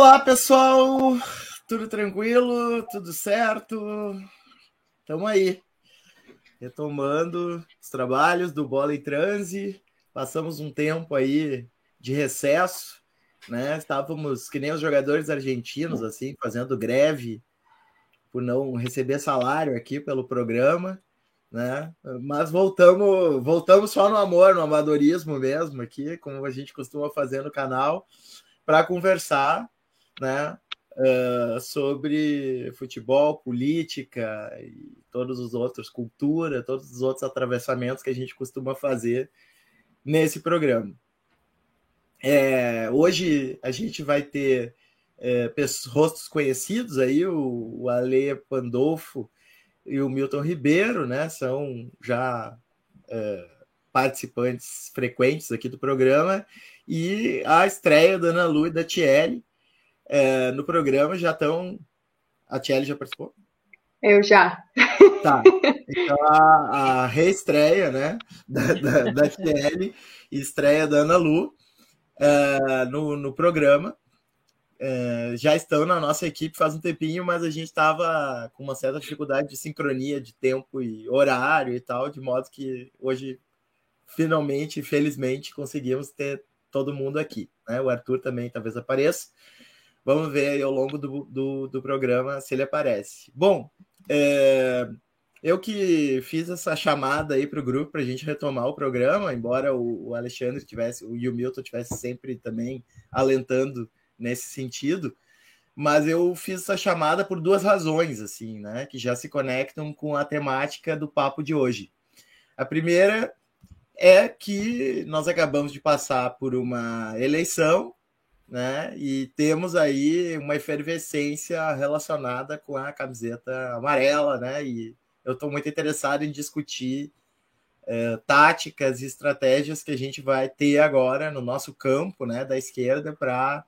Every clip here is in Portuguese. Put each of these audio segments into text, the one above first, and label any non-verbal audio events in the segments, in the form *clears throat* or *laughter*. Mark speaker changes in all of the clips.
Speaker 1: Olá, pessoal! Tudo tranquilo? Tudo certo? Estamos aí, retomando os trabalhos do Bola em Transe. Passamos um tempo aí de recesso, né? Estávamos que nem os jogadores argentinos, assim, fazendo greve por não receber salário aqui pelo programa, né? Mas voltamos, voltamos só no amor, no amadorismo mesmo aqui, como a gente costuma fazer no canal para conversar né, uh, sobre futebol, política e todos os outros, cultura, todos os outros atravessamentos que a gente costuma fazer nesse programa. É, hoje a gente vai ter é, rostos conhecidos aí, o, o Pandolfo e o Milton Ribeiro, né? São já é, participantes frequentes aqui do programa e a estreia da Ana Lu e da Tiele é, no programa já estão. A Tiele já participou?
Speaker 2: Eu já.
Speaker 1: Tá. Então a, a reestreia, né? Da, da, da Tiele, estreia da Ana Lu é, no, no programa. É, já estão na nossa equipe faz um tempinho, mas a gente estava com uma certa dificuldade de sincronia de tempo e horário e tal, de modo que hoje, finalmente, felizmente, conseguimos ter todo mundo aqui. Né? O Arthur também talvez apareça. Vamos ver aí ao longo do, do, do programa se ele aparece. Bom, é, eu que fiz essa chamada aí para o grupo para a gente retomar o programa, embora o, o Alexandre tivesse, o Milton tivesse sempre também alentando nesse sentido, mas eu fiz essa chamada por duas razões, assim, né, que já se conectam com a temática do papo de hoje. A primeira é que nós acabamos de passar por uma eleição, né? E temos aí uma efervescência relacionada com a camiseta amarela, né? E eu estou muito interessado em discutir é, táticas e estratégias que a gente vai ter agora no nosso campo, né, da esquerda, para,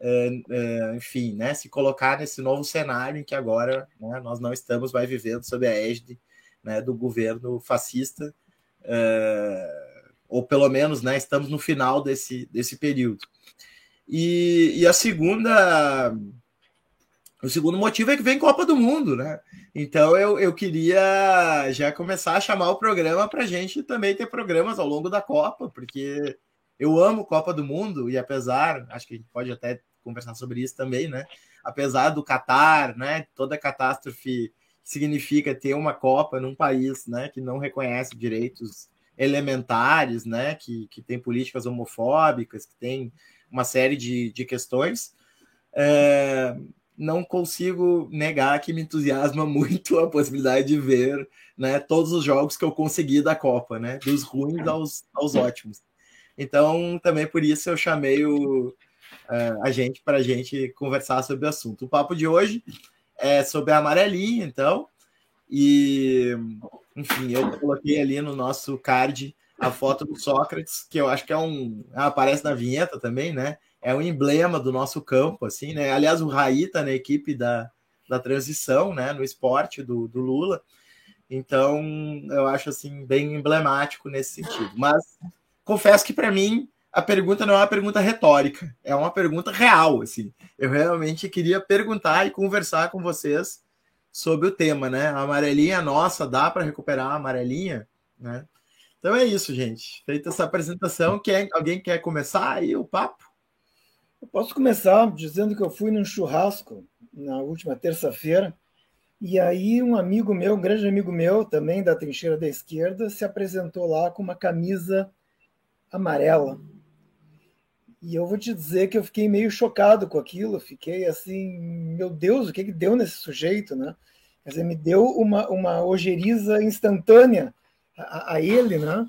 Speaker 1: é, é, enfim, né, se colocar nesse novo cenário em que agora né, nós não estamos mais vivendo sob a égide né, do governo fascista é, ou pelo menos né, estamos no final desse, desse período. E, e a segunda. O segundo motivo é que vem Copa do Mundo, né? Então eu, eu queria já começar a chamar o programa para gente também ter programas ao longo da Copa, porque eu amo Copa do Mundo e apesar, acho que a gente pode até conversar sobre isso também, né? Apesar do Catar, né? Toda catástrofe significa ter uma Copa num país né, que não reconhece direitos elementares, né, que, que tem políticas homofóbicas, que tem uma série de, de questões. É, não consigo negar que me entusiasma *laughs* muito a possibilidade de ver né, todos os jogos que eu consegui da Copa, né, dos ruins aos, aos ótimos. Então, também por isso eu chamei o, uh, a gente para a gente conversar sobre o assunto. O papo de hoje é sobre a amarelinha, então. E, enfim, eu coloquei ali no nosso card a foto do Sócrates, que eu acho que é um. Ah, aparece na vinheta também, né? É um emblema do nosso campo, assim, né? Aliás, o Raí tá na equipe da, da transição, né? No esporte do, do Lula. Então, eu acho, assim, bem emblemático nesse sentido. Mas confesso que, para mim, a pergunta não é uma pergunta retórica, é uma pergunta real, assim. Eu realmente queria perguntar e conversar com vocês sobre o tema, né? A amarelinha nossa, dá para recuperar a amarelinha, né? Então é isso, gente. Feita essa apresentação, quer, alguém quer começar aí o papo?
Speaker 3: Eu posso começar dizendo que eu fui num churrasco na última terça-feira e aí um amigo meu, um grande amigo meu, também da trincheira da esquerda, se apresentou lá com uma camisa amarela. E eu vou te dizer que eu fiquei meio chocado com aquilo, fiquei assim, meu Deus, o que, que deu nesse sujeito, né? Quer dizer, me deu uma, uma ojeriza instantânea a, a ele, né?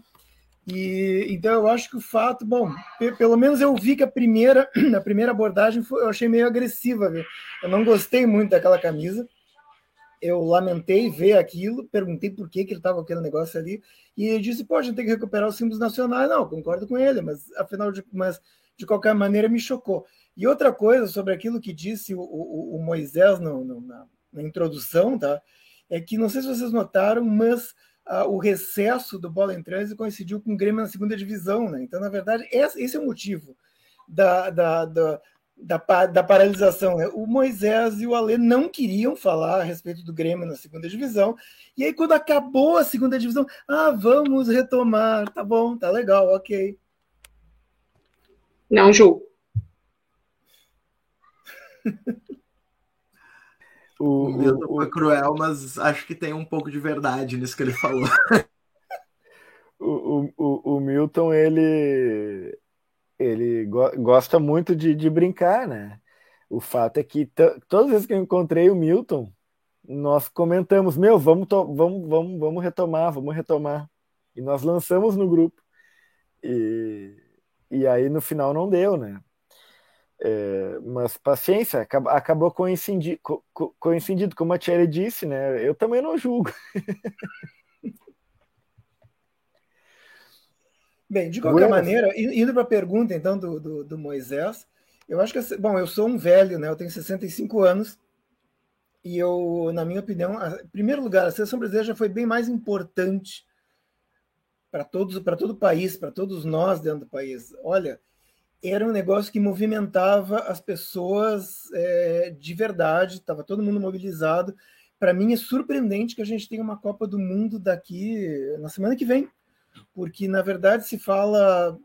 Speaker 3: E então eu acho que o fato, bom, pelo menos eu vi que a primeira, *clears throat* a primeira abordagem foi, eu achei meio agressiva, viu? Eu não gostei muito daquela camisa. Eu lamentei ver aquilo, perguntei por que, que ele estava com aquele negócio ali, e ele disse: pô, a gente tem que recuperar os símbolos nacionais. Não, concordo com ele, mas afinal de, mas de qualquer maneira me chocou. E outra coisa sobre aquilo que disse o, o, o Moisés no, no, na, na, introdução, tá? É que não sei se vocês notaram, mas ah, o recesso do Bola em Trânsito coincidiu com o Grêmio na segunda divisão, né? Então, na verdade, esse, esse é o motivo da, da, da da, da paralisação. Né? O Moisés e o Alê não queriam falar a respeito do Grêmio na segunda divisão. E aí, quando acabou a segunda divisão, ah, vamos retomar. Tá bom, tá legal, ok.
Speaker 2: Não Ju. *laughs*
Speaker 1: o, o Milton foi cruel, mas acho que tem um pouco de verdade nisso que ele falou. *laughs*
Speaker 4: o, o, o Milton, ele, ele go gosta muito de, de brincar, né? O fato é que todas as vezes que eu encontrei o Milton, nós comentamos, meu, vamos, vamos, vamos, vamos retomar, vamos retomar. E nós lançamos no grupo. E, e aí no final não deu, né? É, mas paciência, acabou coincidindo, coincidido, como a Thierry disse, né? Eu também não julgo. *laughs*
Speaker 3: Bem, de qualquer maneira, indo para a pergunta então do, do, do, Moisés, eu acho que, bom, eu sou um velho, né? Eu tenho 65 anos e eu, na minha opinião, em primeiro lugar, a seleção brasileira já foi bem mais importante para todos, para todo o país, para todos nós dentro do país. Olha, era um negócio que movimentava as pessoas é, de verdade, estava todo mundo mobilizado. Para mim é surpreendente que a gente tenha uma Copa do Mundo daqui na semana que vem porque na verdade se fala,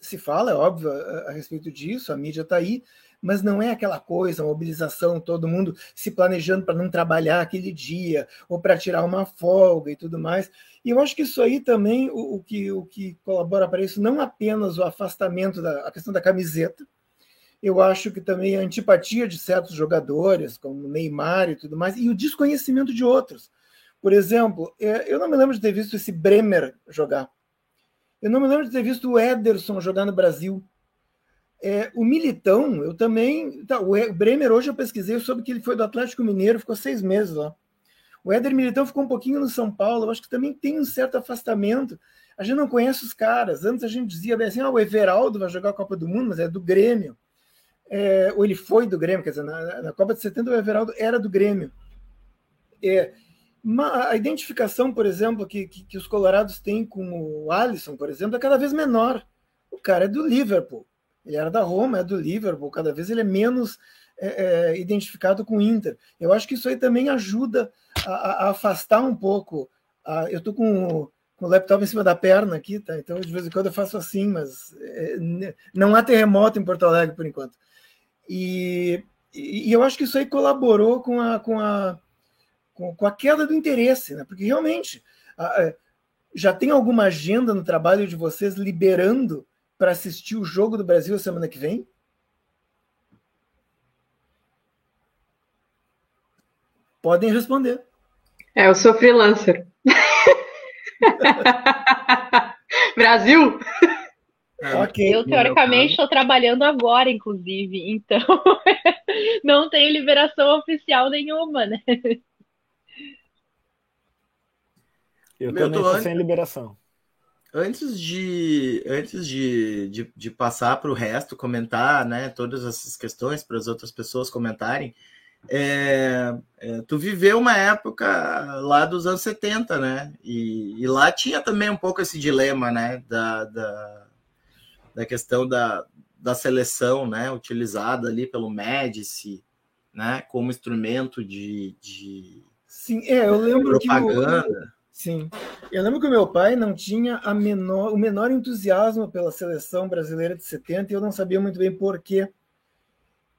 Speaker 3: se fala, é óbvio, a, a respeito disso, a mídia está aí, mas não é aquela coisa, mobilização, todo mundo se planejando para não trabalhar aquele dia, ou para tirar uma folga e tudo mais. E eu acho que isso aí também, o, o que, o que colabora para isso, não apenas o afastamento da a questão da camiseta, eu acho que também a antipatia de certos jogadores, como Neymar e tudo mais, e o desconhecimento de outros. Por exemplo, é, eu não me lembro de ter visto esse Bremer jogar. Eu não me lembro de ter visto o Ederson jogar no Brasil. É, o Militão, eu também. Tá, o Bremer, hoje eu pesquisei, eu soube que ele foi do Atlético Mineiro, ficou seis meses lá. O Éder Militão ficou um pouquinho no São Paulo, eu acho que também tem um certo afastamento. A gente não conhece os caras. Antes a gente dizia bem assim: ah, o Everaldo vai jogar a Copa do Mundo, mas é do Grêmio. É, ou ele foi do Grêmio, quer dizer, na, na Copa de 70 o Everaldo era do Grêmio. É, uma, a identificação, por exemplo, que, que, que, os colorados têm com o Alisson, por exemplo, é cada vez menor. O cara é do Liverpool. Ele era da Roma, é do Liverpool. Cada vez ele é menos é, é, identificado com o Inter. Eu acho que isso aí também ajuda a, a afastar um pouco. A, eu estou com, com, o laptop em cima da perna aqui, tá? Então, de vez em quando eu faço assim, mas é, não há terremoto em Porto Alegre por enquanto. E, e, eu acho que isso aí colaborou com a, com a com, com a queda do interesse, né? porque realmente a, já tem alguma agenda no trabalho de vocês liberando para assistir o jogo do Brasil semana que vem? Podem responder.
Speaker 2: É, eu sou freelancer. *laughs* Brasil?
Speaker 5: É. Okay. Eu, teoricamente, estou trabalhando agora, inclusive, então *laughs* não tem liberação oficial nenhuma, né?
Speaker 4: Eu Meu, também tô sem liberação.
Speaker 1: Antes de antes de, de, de passar para o resto, comentar né, todas essas questões para as outras pessoas comentarem, é, é, tu viveu uma época lá dos anos 70, né? E, e, lá tinha também um pouco esse dilema, né? Da, da, da questão da, da seleção, né? Utilizada ali pelo Médici, né? Como instrumento de, de
Speaker 3: Sim, é, eu lembro propaganda. que Sim. Eu lembro que o meu pai não tinha menor, o menor entusiasmo pela seleção brasileira de 70 e eu não sabia muito bem por quê.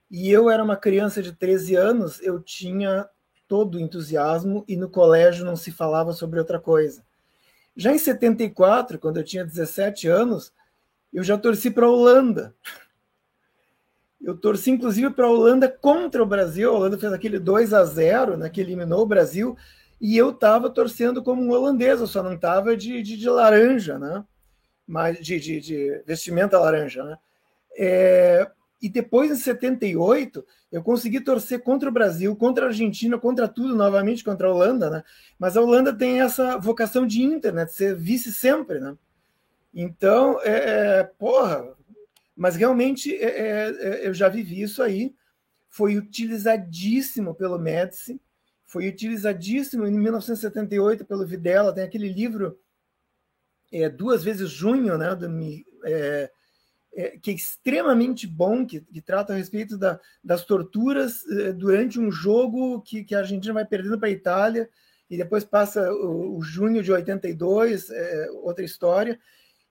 Speaker 3: E eu era uma criança de 13 anos, eu tinha todo o entusiasmo e no colégio não se falava sobre outra coisa. Já em 74, quando eu tinha 17 anos, eu já torci para a Holanda. Eu torci inclusive para a Holanda contra o Brasil. A Holanda fez aquele 2 a 0, né, que eliminou o Brasil e eu estava torcendo como um holandês, eu só não estava de, de, de, laranja, né? Mas de, de, de vestimenta laranja, né? É, e depois, em 78, eu consegui torcer contra o Brasil, contra a Argentina, contra tudo, novamente contra a Holanda, né? Mas a Holanda tem essa vocação de Inter, né? Ser vice sempre, né? Então, é, é porra, mas realmente é, é, é eu já vivi isso aí. Foi utilizadíssimo pelo Médici foi utilizadíssimo em 1978 pelo Videla, tem aquele livro é, duas vezes junho, né, do, é, é, que é extremamente bom, que, que trata a respeito da, das torturas é, durante um jogo que, que a Argentina vai perdendo para a Itália, e depois passa o, o junho de 82, é, outra história,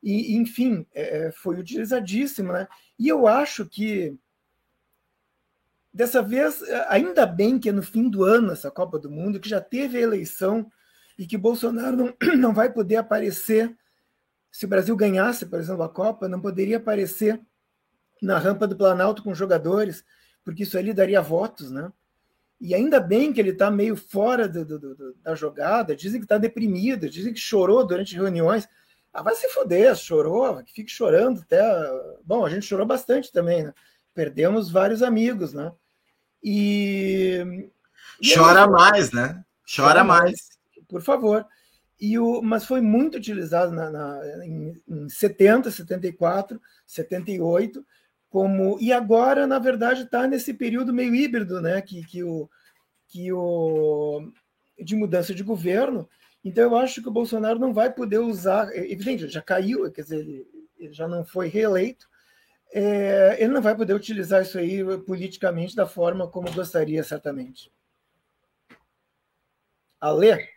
Speaker 3: e enfim, é, foi utilizadíssimo, né? E eu acho que dessa vez, ainda bem que é no fim do ano essa Copa do Mundo, que já teve a eleição e que Bolsonaro não, *clears throat* não vai poder aparecer se o Brasil ganhasse, por exemplo, a Copa, não poderia aparecer na rampa do Planalto com jogadores, porque isso ali daria votos, né? E ainda bem que ele está meio fora do, do, do, da jogada, dizem que está deprimido, dizem que chorou durante reuniões. Ah, vai se foder, chorou, que fique chorando até. Bom, a gente chorou bastante também, né? Perdemos vários amigos, né? E.
Speaker 1: Chora mais, né? Chora, Chora mais. mais.
Speaker 3: Por favor. E o, mas foi muito utilizado na, na, em, em 70, 74, 78, como e agora na verdade está nesse período meio híbrido, né? Que, que o que o de mudança de governo. Então eu acho que o Bolsonaro não vai poder usar, é evidente, já caiu, quer dizer, ele já não foi reeleito. É, ele não vai poder utilizar isso aí politicamente da forma como gostaria, certamente. Alê?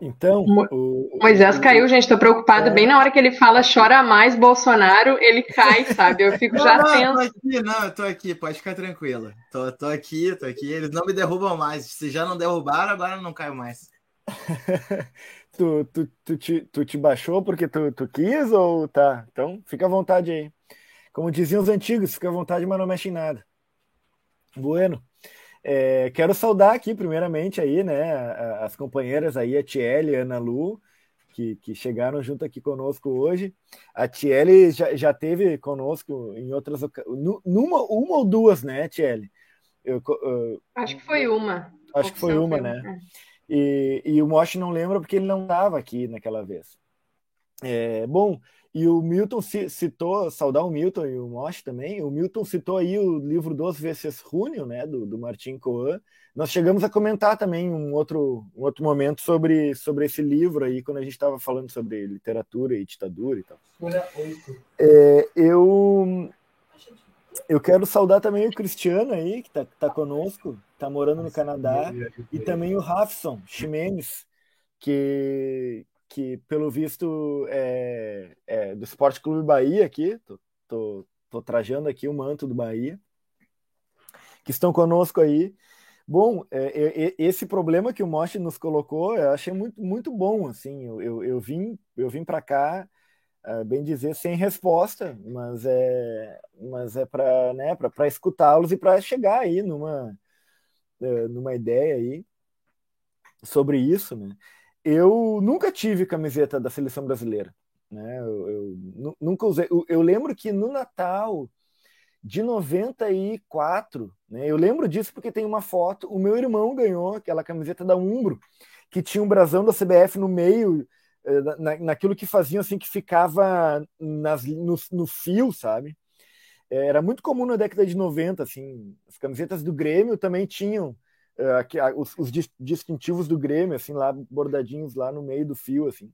Speaker 2: Então, o, Moisés caiu, gente. Estou preocupado. É... Bem na hora que ele fala chora mais Bolsonaro, ele cai, *laughs* sabe? Eu fico não, já
Speaker 1: não,
Speaker 2: tenso.
Speaker 1: Tô aqui, não, eu tô aqui, pode ficar tranquila. Tô, tô aqui, tô aqui. Eles não me derrubam mais. Se já não derrubaram, agora não caio mais. *laughs*
Speaker 4: tu, tu, tu, te, tu te baixou porque tu, tu quis ou tá? Então, fica à vontade aí. Como diziam os antigos, fica à vontade, mas não mexe em nada. Bueno. É, quero saudar aqui, primeiramente, aí, né, as companheiras aí, a Tiele e a Ana Lu, que, que chegaram junto aqui conosco hoje. A Tiele já, já teve conosco em outras numa uma ou duas, né, Tiele?
Speaker 2: Eu, eu, acho que foi uma.
Speaker 4: Acho que foi uma, né? E, e o Mosh não lembra porque ele não estava aqui naquela vez. É, bom, e o Milton citou, saudar o Milton e o Mosh também, o Milton citou aí o livro Dos vezes Runio, né, do, do Martin Coan. Nós chegamos a comentar também um outro, um outro momento sobre, sobre esse livro aí, quando a gente estava falando sobre literatura e ditadura e tal. É, eu, eu quero saudar também o Cristiano aí, que está tá conosco, está morando no Canadá, e também o Rafson Ximenes, que, que pelo visto é, é do Esporte Clube Bahia aqui, tô, tô, tô trajando aqui o manto do Bahia, que estão conosco aí. Bom, é, é, esse problema que o Moshi nos colocou, eu achei muito, muito bom, assim, eu, eu, eu vim, eu vim para cá, é, bem dizer, sem resposta, mas é, mas é para né, escutá-los e para chegar aí numa, é, numa ideia aí sobre isso, né? Eu nunca tive camiseta da seleção brasileira. Né? Eu, eu nunca usei. Eu, eu, lembro que no Natal de 94, né? eu lembro disso porque tem uma foto. O meu irmão ganhou aquela camiseta da Umbro, que tinha um brasão da CBF no meio, eh, na, naquilo que faziam assim, que ficava nas, no, no fio, sabe? Era muito comum na década de 90, assim, as camisetas do Grêmio também tinham uh, os, os, distintivos do Grêmio, assim, lá bordadinhos lá no meio do fio, assim.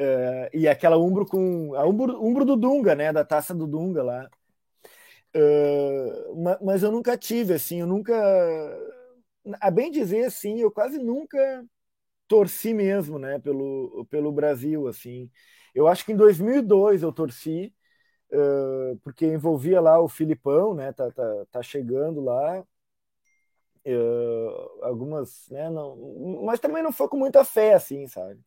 Speaker 4: Uh, e aquela umbro com a umbro, umbro do Dunga, né, da taça do Dunga lá. Uh, mas eu nunca tive, assim, eu nunca, a bem dizer, assim, eu quase nunca torci mesmo, né, pelo, pelo Brasil, assim. Eu acho que em 2002 eu torci, uh, porque envolvia lá o Filipão, né, tá, tá, tá chegando lá, Uh, algumas, né, não, mas também não foi com muita fé, assim, sabe?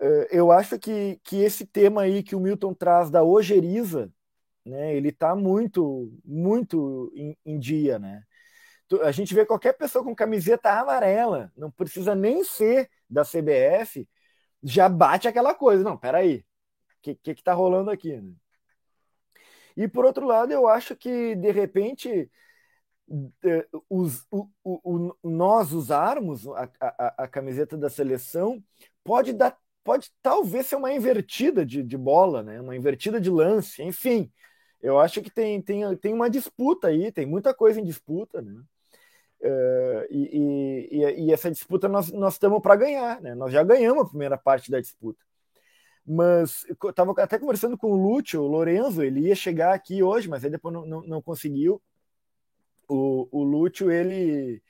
Speaker 4: Uh, eu acho que, que esse tema aí que o Milton traz da ojeriza, né, ele tá muito, muito em, em dia, né? A gente vê qualquer pessoa com camiseta amarela, não precisa nem ser da CBF, já bate aquela coisa. Não, peraí, o que, que, que tá rolando aqui? Né? E por outro lado, eu acho que de repente os, o, o, nós usarmos a, a, a, camiseta da seleção pode dar pode talvez ser uma invertida de, de bola, né? uma invertida de lance, enfim. Eu acho que tem, tem, tem uma disputa aí, tem muita coisa em disputa, né? Uh, e, e, e, essa disputa nós, nós estamos para ganhar, né? Nós já ganhamos a primeira parte da disputa. Mas estava até conversando com o Lúcio, o Lorenzo, ele ia chegar aqui hoje, mas aí depois não, não, não conseguiu. O, o Lúcio, ele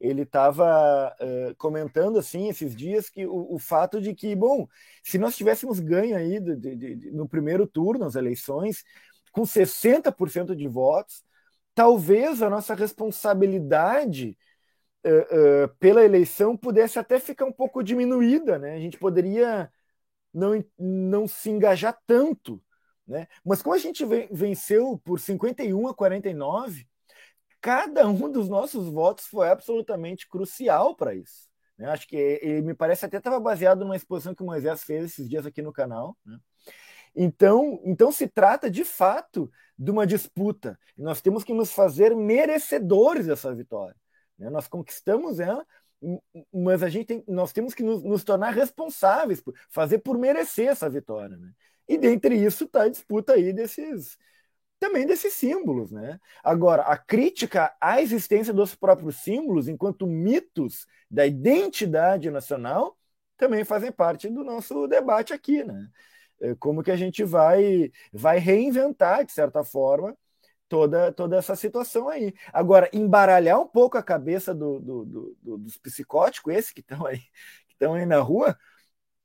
Speaker 4: ele estava uh, comentando assim esses dias que o, o, fato de que, bom, se nós tivéssemos ganho aí de, de, de, no primeiro turno as eleições com 60% de votos, talvez a nossa responsabilidade uh, uh, pela eleição pudesse até ficar um pouco diminuída, né? A gente poderia não, não se engajar tanto, né? Mas como a gente venceu por 51 a 49, cada um dos nossos votos foi absolutamente crucial para isso. Né? Acho que ele me parece até estava baseado numa exposição que o Moisés fez esses dias aqui no canal. Né? Então, então se trata de fato de uma disputa. E nós temos que nos fazer merecedores dessa vitória. Né? Nós conquistamos ela, mas a gente tem, nós temos que nos, nos tornar responsáveis, por, fazer por merecer essa vitória. Né? E dentre isso está a disputa aí desses, também desses símbolos. Né? Agora, a crítica à existência dos próprios símbolos enquanto mitos da identidade nacional também fazem parte do nosso debate aqui. Né? É, como que a gente vai, vai reinventar, de certa forma, toda, toda essa situação aí. Agora, embaralhar um pouco a cabeça do, do, do, dos psicóticos, esses que estão aí, *laughs* que estão aí na rua,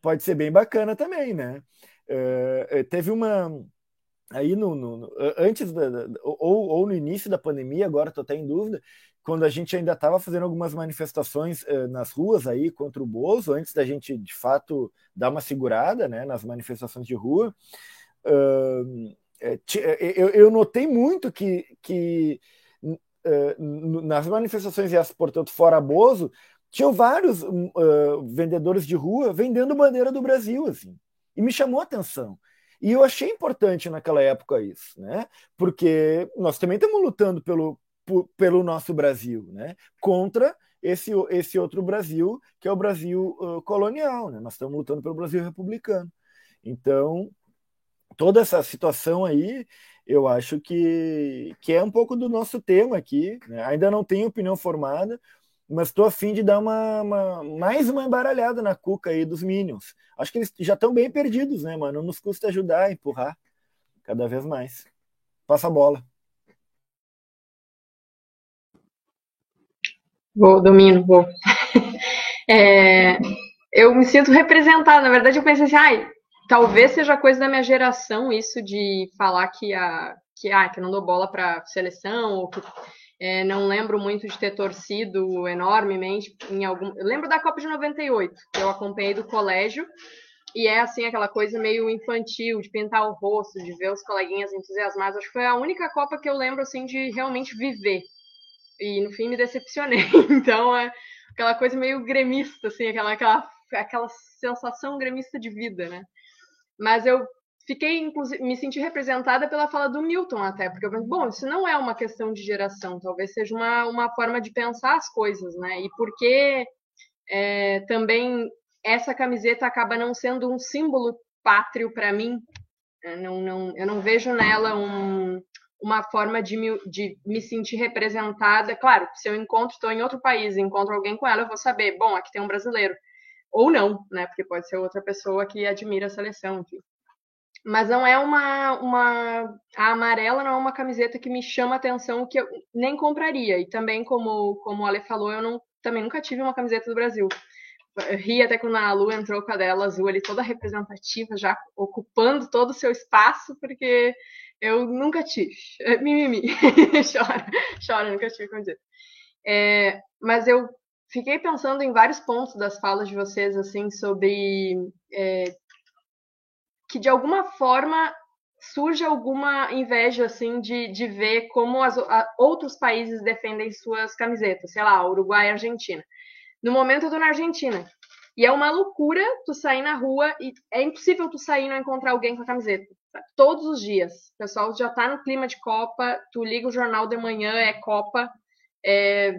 Speaker 4: pode ser bem bacana também, né? Uh, teve uma aí no, no, antes da, ou, ou no início da pandemia, agora estou até em dúvida, quando a gente ainda estava fazendo algumas manifestações uh, nas ruas aí contra o Bozo, antes da gente de fato dar uma segurada, né, nas manifestações de rua, uh, eu, eu, notei muito que, que uh, nas manifestações e as, portanto, fora Bozo, tinham vários vendedores de rua vendendo bandeira do Brasil, assim, e me chamou a atenção. E eu achei importante naquela época isso, né? Porque nós também estamos lutando pelo, pelo nosso Brasil, né? Contra esse, esse outro Brasil, que é o Brasil uh, colonial, né? Nós estamos lutando pelo Brasil republicano. Então, toda essa situação aí, eu acho que, que é um pouco do nosso tema aqui. Né? Ainda não tenho opinião formada, mas estou afim de dar uma, uma, mais uma embaralhada na cuca aí dos Minions. Acho que eles já estão bem perdidos, né, mano? Não nos custa ajudar, empurrar cada vez mais. Passa a bola.
Speaker 2: Vou, domino, vou. *laughs* É, eu me sinto representada. Na verdade, eu pensei assim, ai, talvez seja coisa da minha geração isso de falar que a que, ah, que não dou bola para seleção ou que é, não lembro muito de ter torcido enormemente em algum. Eu lembro da Copa de 98, que eu acompanhei do colégio, e é assim aquela coisa meio infantil, de pintar o rosto, de ver os coleguinhas entusiasmados. Acho que foi a única Copa que eu lembro assim de realmente viver. E no fim me decepcionei. *laughs* Então é aquela coisa meio gremista, assim, aquela, aquela, aquela sensação gremista de vida, né? Mas eu fiquei, inclusive, me senti representada pela fala do Milton até, porque eu pensei, bom, isso não é uma questão de geração, talvez seja uma, uma forma de pensar as coisas, né? E porque é, também essa camiseta acaba não sendo um símbolo pátrio para mim, né? não, não, eu não vejo nela um, uma forma de me, de me sentir representada. Claro, se eu encontro, estou em outro país, encontro alguém com ela, eu vou saber, bom, aqui tem um brasileiro. Ou não, né? Porque pode ser outra pessoa que admira a seleção, enfim. Mas não é uma, uma. A amarela não é uma camiseta que me chama atenção, que eu nem compraria. E também, como, como o Ale falou, eu não, também nunca tive uma camiseta do Brasil. Eu ri até quando a Lu entrou com a dela azul ali, toda representativa, já ocupando todo o seu espaço, porque eu nunca tive. É, mimimi. *laughs* chora, chora, nunca tive camiseta. É, mas eu fiquei pensando em vários pontos das falas de vocês, assim, sobre é, que de alguma forma surge alguma inveja assim de, de ver como as, a, outros países defendem suas camisetas, sei lá, Uruguai e Argentina. No momento eu tô na Argentina. E é uma loucura tu sair na rua e é impossível tu sair e não encontrar alguém com a camiseta. Todos os dias. O pessoal já tá no clima de Copa, tu liga o jornal de manhã, é Copa. É,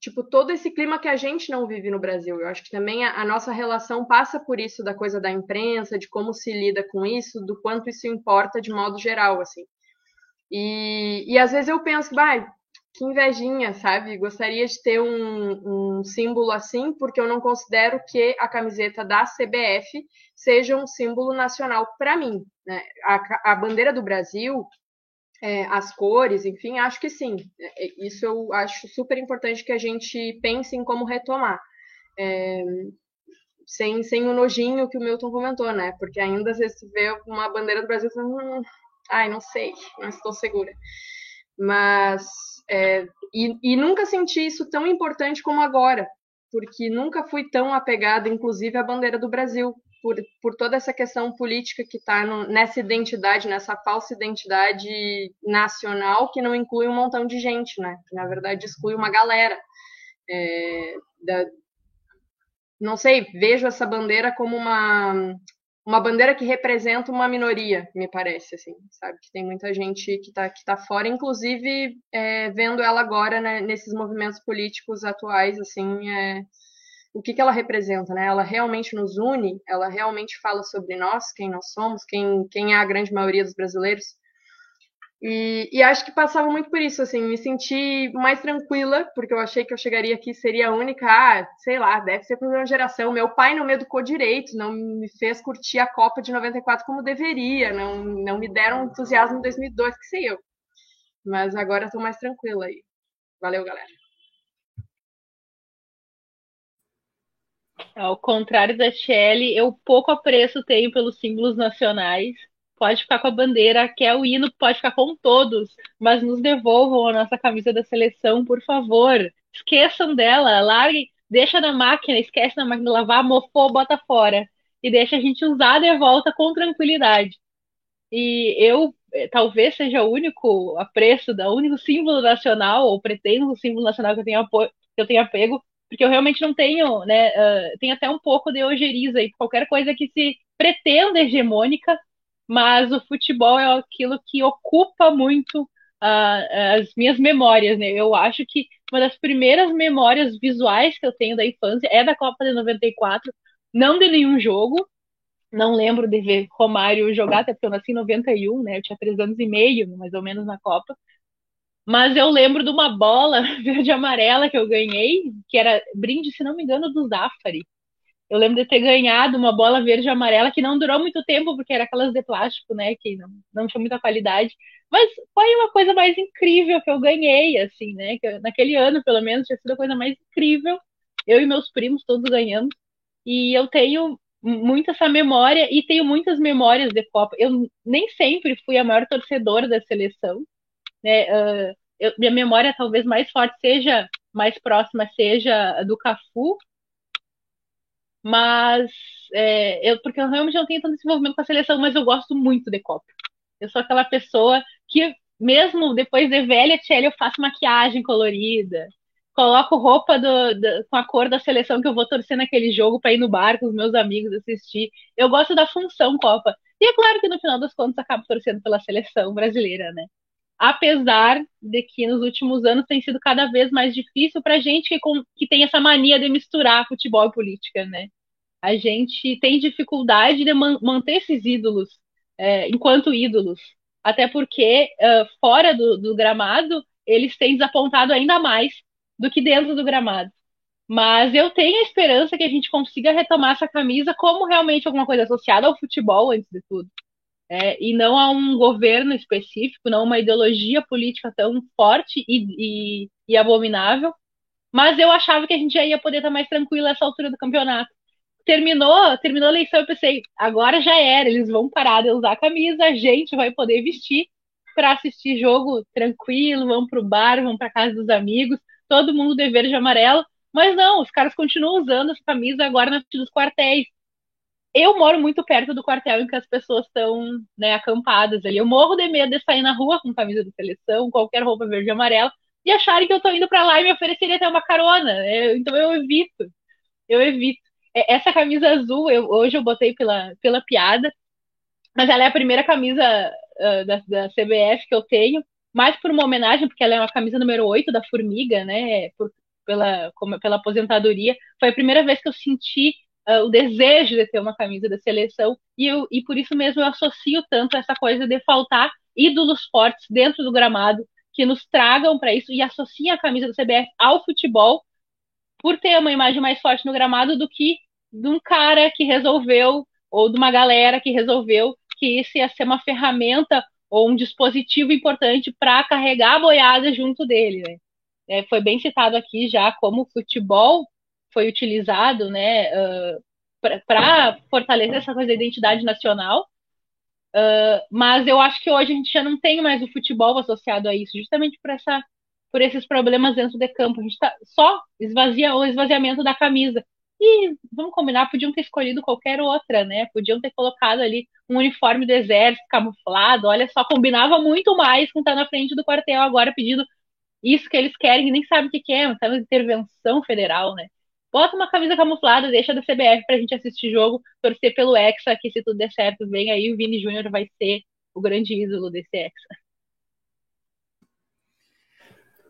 Speaker 2: tipo, todo esse clima que a gente não vive no Brasil. Eu acho que também a, a, nossa relação passa por isso da coisa da imprensa, de como se lida com isso, do quanto isso importa de modo geral, assim. E, e às vezes eu penso vai, que invejinha, sabe? Gostaria de ter um, um, símbolo assim, porque eu não considero que a camiseta da CBF seja um símbolo nacional para mim. Né? A, a, bandeira do Brasil, é, as cores, enfim, acho que sim. É, isso eu acho super importante que a gente pense em como retomar. É, sem, sem o nojinho que o Milton comentou, né? Porque ainda vezes vê uma bandeira do Brasil e hum, ai, não sei, não estou segura. Mas é, e, e nunca senti isso tão importante como agora, porque nunca fui tão apegada, inclusive, à bandeira do Brasil, por, por toda essa questão política que está nessa identidade, nessa falsa identidade nacional que não inclui um montão de gente, né? Que, na verdade, exclui uma galera. É, da, não sei, vejo essa bandeira como uma uma bandeira que representa uma minoria, me parece, assim, sabe? Que tem muita gente que está que tá fora, inclusive é, vendo ela agora né, nesses movimentos políticos atuais, assim, é, o que, que ela representa, né? Ela realmente nos une, ela realmente fala sobre nós, quem nós somos, quem, quem é a grande maioria dos brasileiros. E, e, acho que passava muito por isso, assim, me senti mais tranquila, porque eu achei que eu chegaria aqui seria a única, ah, sei lá, deve ser por uma geração. Meu pai não me educou direito, não me fez curtir a Copa de 94 como deveria, não, não me deram entusiasmo em 2002, que sei eu. Mas agora estou mais tranquila aí. Valeu, galera.
Speaker 5: Ao contrário da Shelly, eu pouco apreço tenho pelos símbolos nacionais pode ficar com a bandeira, que é o hino, pode ficar com todos, mas nos devolvam a nossa camisa da seleção, por favor. Esqueçam dela, larguem, deixa na máquina, esquece na máquina lavar, mofou, bota fora. E deixa a gente usar de volta com tranquilidade. E eu eh, talvez seja o único apreço, da único símbolo nacional, ou pretendo o símbolo nacional que eu tenho, que eu tenho apego, porque eu realmente não tenho, né? Uh, tenho até um pouco de ojeriza e qualquer coisa que se pretenda hegemônica, mas o futebol é aquilo que ocupa muito uh, as minhas memórias, né? Eu acho que uma das primeiras memórias visuais que eu tenho da infância é da Copa de 94, não de nenhum jogo, não lembro de ver Romário jogar, até porque eu nasci em 91, né? Eu tinha três anos e meio, mais ou menos, na Copa. Mas eu lembro de uma bola *laughs* verde amarela que eu ganhei, que era brinde, se não me engano, do Zafari. Eu lembro de ter ganhado uma bola verde amarela que não durou muito tempo, porque era aquelas de plástico, né? Que não, não tinha muita qualidade. Mas foi uma coisa mais incrível que eu ganhei, assim, né? Que naquele ano, pelo menos, tinha sido a coisa mais incrível. Eu e meus primos todos ganhando. E eu tenho muito essa memória e tenho muitas memórias de Copa. Eu nem sempre fui a maior torcedora da seleção, né? Uh, eu, minha memória talvez mais forte seja mais próxima seja do Cafu, mas é, eu, porque eu realmente não tenho tanto desenvolvimento com a seleção, mas eu gosto muito de Copa. Eu sou aquela pessoa que, mesmo depois de velha, Tchelle, eu faço maquiagem colorida, coloco roupa do, do, com a cor da seleção que eu vou torcer naquele jogo para ir no bar com os meus amigos assistir. Eu gosto da função Copa. E é claro que no final das contas acabo torcendo pela seleção brasileira, né? Apesar de que nos últimos anos tem sido cada vez mais difícil para gente que, que tem essa mania de misturar futebol e política, né? a gente tem dificuldade de man manter esses ídolos é, enquanto ídolos. Até porque, uh, fora do, do gramado, eles têm desapontado ainda mais do que dentro do gramado. Mas eu tenho a esperança que a gente consiga retomar essa camisa como realmente alguma coisa associada ao futebol, antes de tudo. É, e não a um governo específico, não uma ideologia política tão forte e, e, e abominável. Mas eu achava que a gente já ia poder estar mais tranquilo nessa altura do campeonato terminou, terminou a eleição, eu pensei, agora já era, eles vão parar de usar a camisa, a gente vai poder vestir para assistir jogo tranquilo, vão pro bar, vão para casa dos amigos, todo mundo de verde e amarelo, mas não, os caras continuam usando essa camisa agora na frente dos quartéis. Eu moro muito perto do quartel em que as pessoas estão né, acampadas ali. Eu morro de medo de sair na rua com camisa de seleção, qualquer roupa verde e amarela, e acharem que eu tô indo para lá e me oferecerem até uma carona. Né? Então eu evito. Eu evito. É, essa camisa azul, eu, hoje eu botei pela, pela piada, mas ela é a primeira camisa uh, da, da CBF que eu tenho, mais por uma homenagem, porque ela é uma camisa número 8 da Formiga, né? Por, pela, como, pela aposentadoria. Foi a primeira vez que eu senti uh, o desejo de ter uma camisa da seleção, e, eu, e por isso mesmo eu associo tanto essa coisa de faltar ídolos fortes dentro do gramado que nos tragam para isso e associem a camisa do CBF ao futebol por ter uma imagem mais forte no gramado do que de um cara que resolveu ou de uma galera que resolveu que isso ia ser uma ferramenta ou um dispositivo importante para carregar a boiada junto dele. Né? É, foi bem citado aqui já como o futebol foi utilizado né, uh, para fortalecer essa coisa da identidade nacional. Uh, mas eu acho que hoje a gente já não tem mais o futebol associado a isso, justamente por, essa, por esses problemas dentro de campo. A gente tá, só esvazia o esvaziamento da camisa. E vamos combinar, podiam ter escolhido qualquer outra, né? Podiam ter colocado ali um uniforme do exército camuflado. Olha só, combinava muito mais com estar na frente do quartel agora pedindo isso que eles querem e nem sabem o que, que é, uma intervenção federal, né? Bota uma camisa camuflada, deixa da CBF pra gente assistir jogo, torcer pelo Hexa, que se tudo der certo, vem aí o Vini Júnior vai ser o grande ídolo desse Hexa.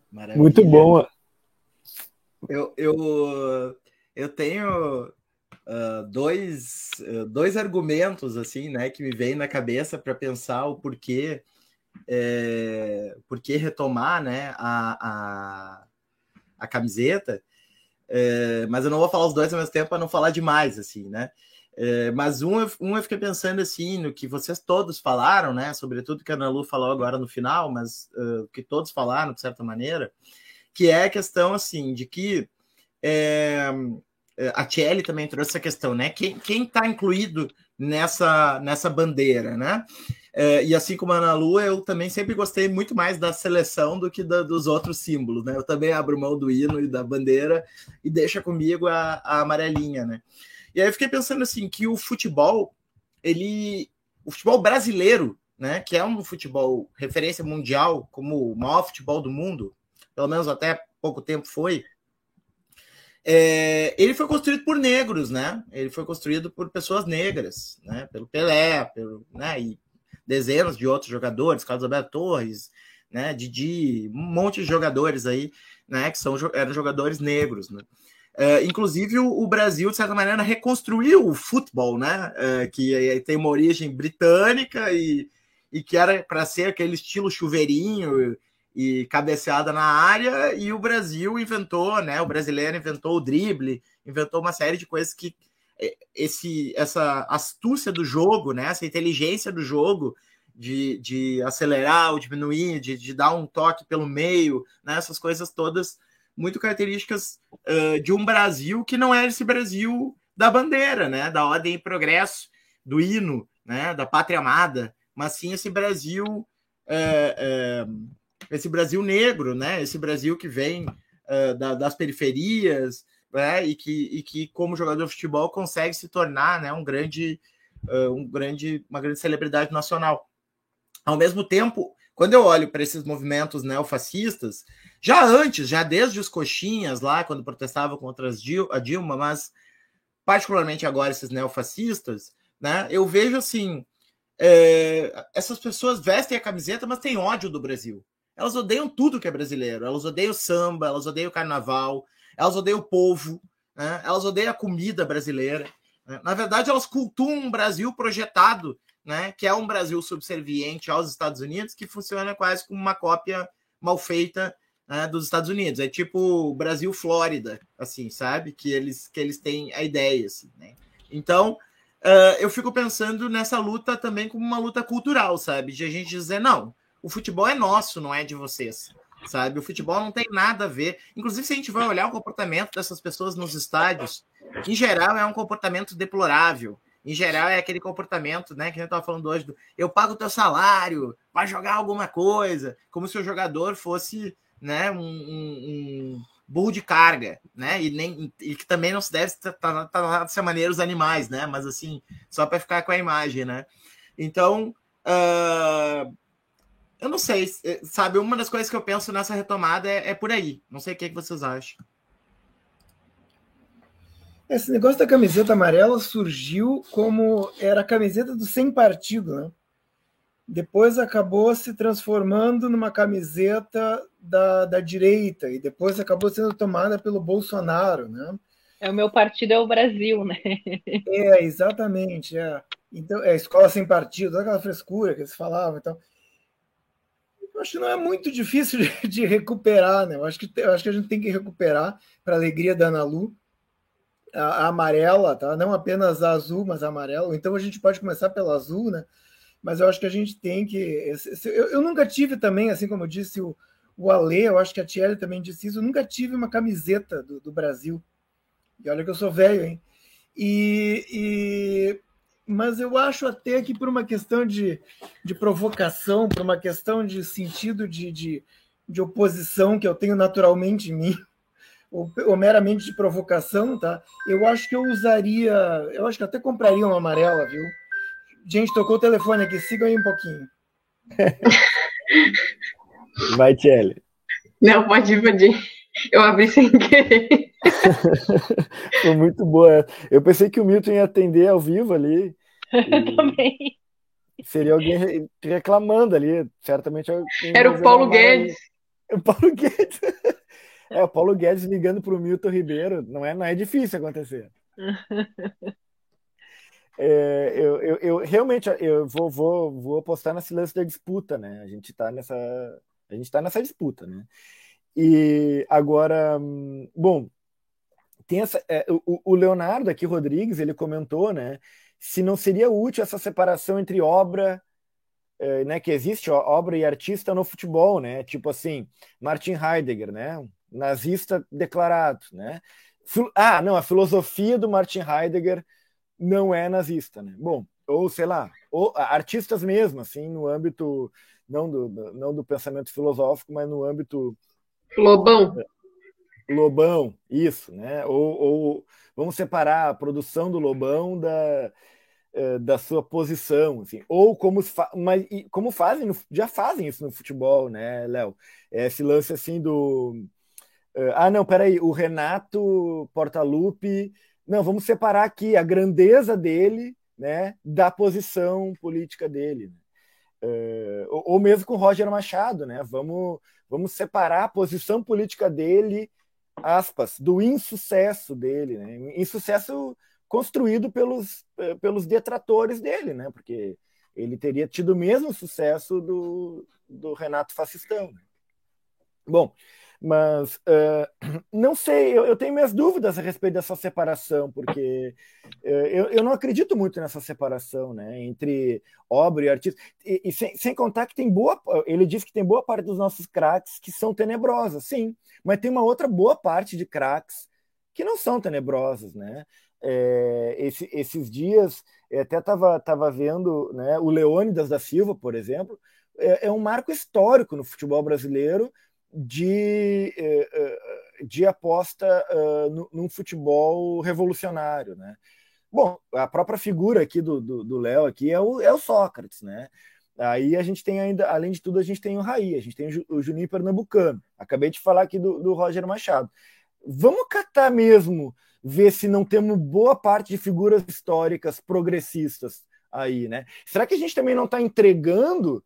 Speaker 4: Maravilha. Muito bom.
Speaker 1: Eu, eu, eu tenho uh, dois, uh, dois argumentos assim, né, que me vêm na cabeça para pensar o porquê, é, porquê retomar, né, a, a, a camiseta. É, mas eu não vou falar os dois ao mesmo tempo para não falar demais, assim, né? É, mas um, um eu fiquei pensando assim no que vocês todos falaram, né? Sobretudo que a Ana Lu falou agora no final, mas uh, que todos falaram de certa maneira, que é a questão assim de que é, a Thierry também trouxe essa questão, né? Quem está incluído nessa, nessa bandeira, né? É, e assim como a Ana Lu, eu também sempre gostei muito mais da seleção do que da, dos outros símbolos, né? Eu também abro mão do hino e da bandeira e deixa comigo a, a amarelinha, né? E aí eu fiquei pensando assim que o futebol, ele, o futebol brasileiro, né? Que é um futebol referência mundial, como o maior futebol do mundo, pelo menos até pouco tempo foi. É, ele foi construído por negros, né? Ele foi construído por pessoas negras, né? Pelo Pelé, pelo, né? E dezenas de outros jogadores, Carlos Alberto Torres, né, Didi, um monte de jogadores aí, né, que são, eram jogadores negros, né. É, inclusive o, Brasil, de certa maneira, reconstruiu o futebol, né, é, que tem uma origem britânica e, e que era para ser aquele estilo chuveirinho e, cabeceada na área, e o Brasil inventou, né, o brasileiro inventou o drible, inventou uma série de coisas que esse, essa astúcia do jogo, né? essa inteligência do jogo de, de acelerar ou diminuir, de, de dar um toque pelo meio, né? essas coisas todas muito características uh, de um Brasil que não é esse Brasil da bandeira, né? da ordem e progresso, do hino, né? da pátria amada, mas sim esse Brasil, é, é, esse Brasil negro, né? esse Brasil que vem da, das periferias, né, e, que, e que, como jogador de futebol, consegue se tornar né, um grande, uh, um grande, uma grande celebridade nacional. Ao mesmo tempo, quando eu olho para esses movimentos neofascistas, já antes, já desde os coxinhas lá, quando protestavam contra a Dilma, mas particularmente agora esses neofascistas, né, eu vejo assim, é, essas pessoas vestem a camiseta, mas têm ódio do Brasil. Elas odeiam tudo que é brasileiro. Elas odeiam samba, elas odeiam carnaval, elas odeiam o povo, né? elas odeiam a comida brasileira. Né? Na verdade, elas cultuam um Brasil projetado, né? que é um Brasil subserviente aos Estados Unidos, que funciona quase como uma cópia mal feita né, dos Estados Unidos. É tipo Brasil-Flórida, assim, sabe? Que eles, que eles têm a ideia. Assim, né? Então, uh, eu fico pensando nessa luta também como uma luta cultural, sabe? De a gente dizer, não, o futebol é nosso, não é de vocês sabe? O futebol não tem nada a ver. Inclusive, se a gente vai olhar o comportamento dessas pessoas nos estádios, em geral é um comportamento deplorável. Em geral é aquele comportamento, né, que a gente estava falando hoje, do eu pago o teu salário, vai jogar alguma coisa, como se o jogador fosse, né, um, um, um burro de carga, né, e, nem, e que também não se deve tratar dessa maneira os animais, né, mas assim, só para ficar com a imagem, né. Então, uh, eu não sei, é, sabe? Uma das coisas que eu penso nessa retomada é, é por aí. Não sei o que, que vocês acham.
Speaker 3: Esse negócio da camiseta amarela surgiu como era a camiseta do sem partido, né? Depois acabou se transformando numa camiseta da, da direita e depois acabou sendo tomada pelo Bolsonaro, né?
Speaker 5: É o meu partido é o Brasil, né?
Speaker 3: É, exatamente. É. Então, é escola sem partido, aquela frescura que eles falavam. Então, acho que não é muito difícil *laughs* de, recuperar, né? Eu acho que, eu acho que a gente tem que recuperar para alegria da Ana Lu a, a, amarela, tá? Não apenas a azul, mas a amarela. Então a gente pode começar pela azul, né? Mas eu acho que a gente tem que. Eu, eu nunca tive também, assim como eu disse o, o Ale, eu acho que a Thierry também disse isso, eu nunca tive uma camiseta do, do Brasil. E olha que eu sou velho, hein? E, e, mas eu acho até que por uma questão de, de provocação, por uma questão de sentido de, de, de oposição que eu tenho naturalmente em mim, ou, ou, meramente de provocação, tá? Eu acho que eu usaria, eu acho que até compraria uma amarela, viu? Gente, tocou o telefone aqui, sigam aí um pouquinho. *laughs*
Speaker 4: Vai, Tchelle.
Speaker 2: Não, pode ir, pode ir. Eu abri sem querer. *laughs*
Speaker 4: Foi muito boa. Eu pensei que o Milton ia atender ao vivo ali.
Speaker 5: Eu também.
Speaker 4: Seria alguém reclamando ali, certamente.
Speaker 2: Era o Paulo Guedes. *laughs*
Speaker 4: O Paulo Guedes. É, o Paulo Guedes ligando para o Milton Ribeiro. Não é, não é difícil acontecer. *laughs* É, eu, eu, eu, realmente eu vou, vou, vou apostar nesse lance da disputa, né? A gente está nessa, a gente tá nessa disputa, né? E agora, bom, tem essa, é, o, o, Leonardo aqui Rodrigues ele comentou, né? Se não seria útil essa separação entre obra, é, né? Que existe ó, obra e artista no futebol, né? Tipo assim, Martin Heidegger, né? Nazista declarado, né? Ah, não, a filosofia do Martin Heidegger não é nazista, né? Bom, ou sei lá, ou artistas mesmo, assim, no âmbito não do, não do pensamento filosófico, mas no âmbito
Speaker 2: Lobão.
Speaker 4: Lobão, isso, né? Ou, ou vamos separar a produção do Lobão da, é, da sua posição, assim. Ou como, mas, como fazem, já fazem isso no futebol, né, Léo? Esse lance assim do. É, ah, não, peraí, o Renato Portaluppi. Não, vamos separar aqui a grandeza dele, né, da posição política dele. Né? É, ou, ou mesmo com Roger Machado, né? Vamos vamos separar a posição política dele, aspas, do insucesso dele, né? Insucesso construído pelos, eh, pelos detratores dele, né? Porque ele teria tido o mesmo sucesso do, do Renato Fascistão. Né? Bom, mas uh, *clears throat* não sei, eu, eu, tenho minhas dúvidas a respeito dessa separação, porque uh, eu, eu não acredito muito nessa separação né, entre obra e artista. E, e sem, sem, contar que tem boa. Ele diz que tem boa parte dos nossos craques que são tenebrosas, sim, mas tem uma outra boa parte de craques que não são tenebrosas, né? É, esse, esses dias, até estava tava vendo né, o Leônidas da Silva, por exemplo, é, é um marco histórico no futebol brasileiro de, eh, eh, de aposta uh, num futebol revolucionário, né? Bom, a própria figura aqui do Léo aqui é o, é o Sócrates, né? Aí a gente tem ainda, além de tudo, a gente tem o Raí, a gente tem o Juninho Pernambucano. Acabei de falar aqui do, do Roger Machado. Vamos catar mesmo, ver se não temos boa parte de figuras históricas progressistas aí, né? Será que a gente também não está entregando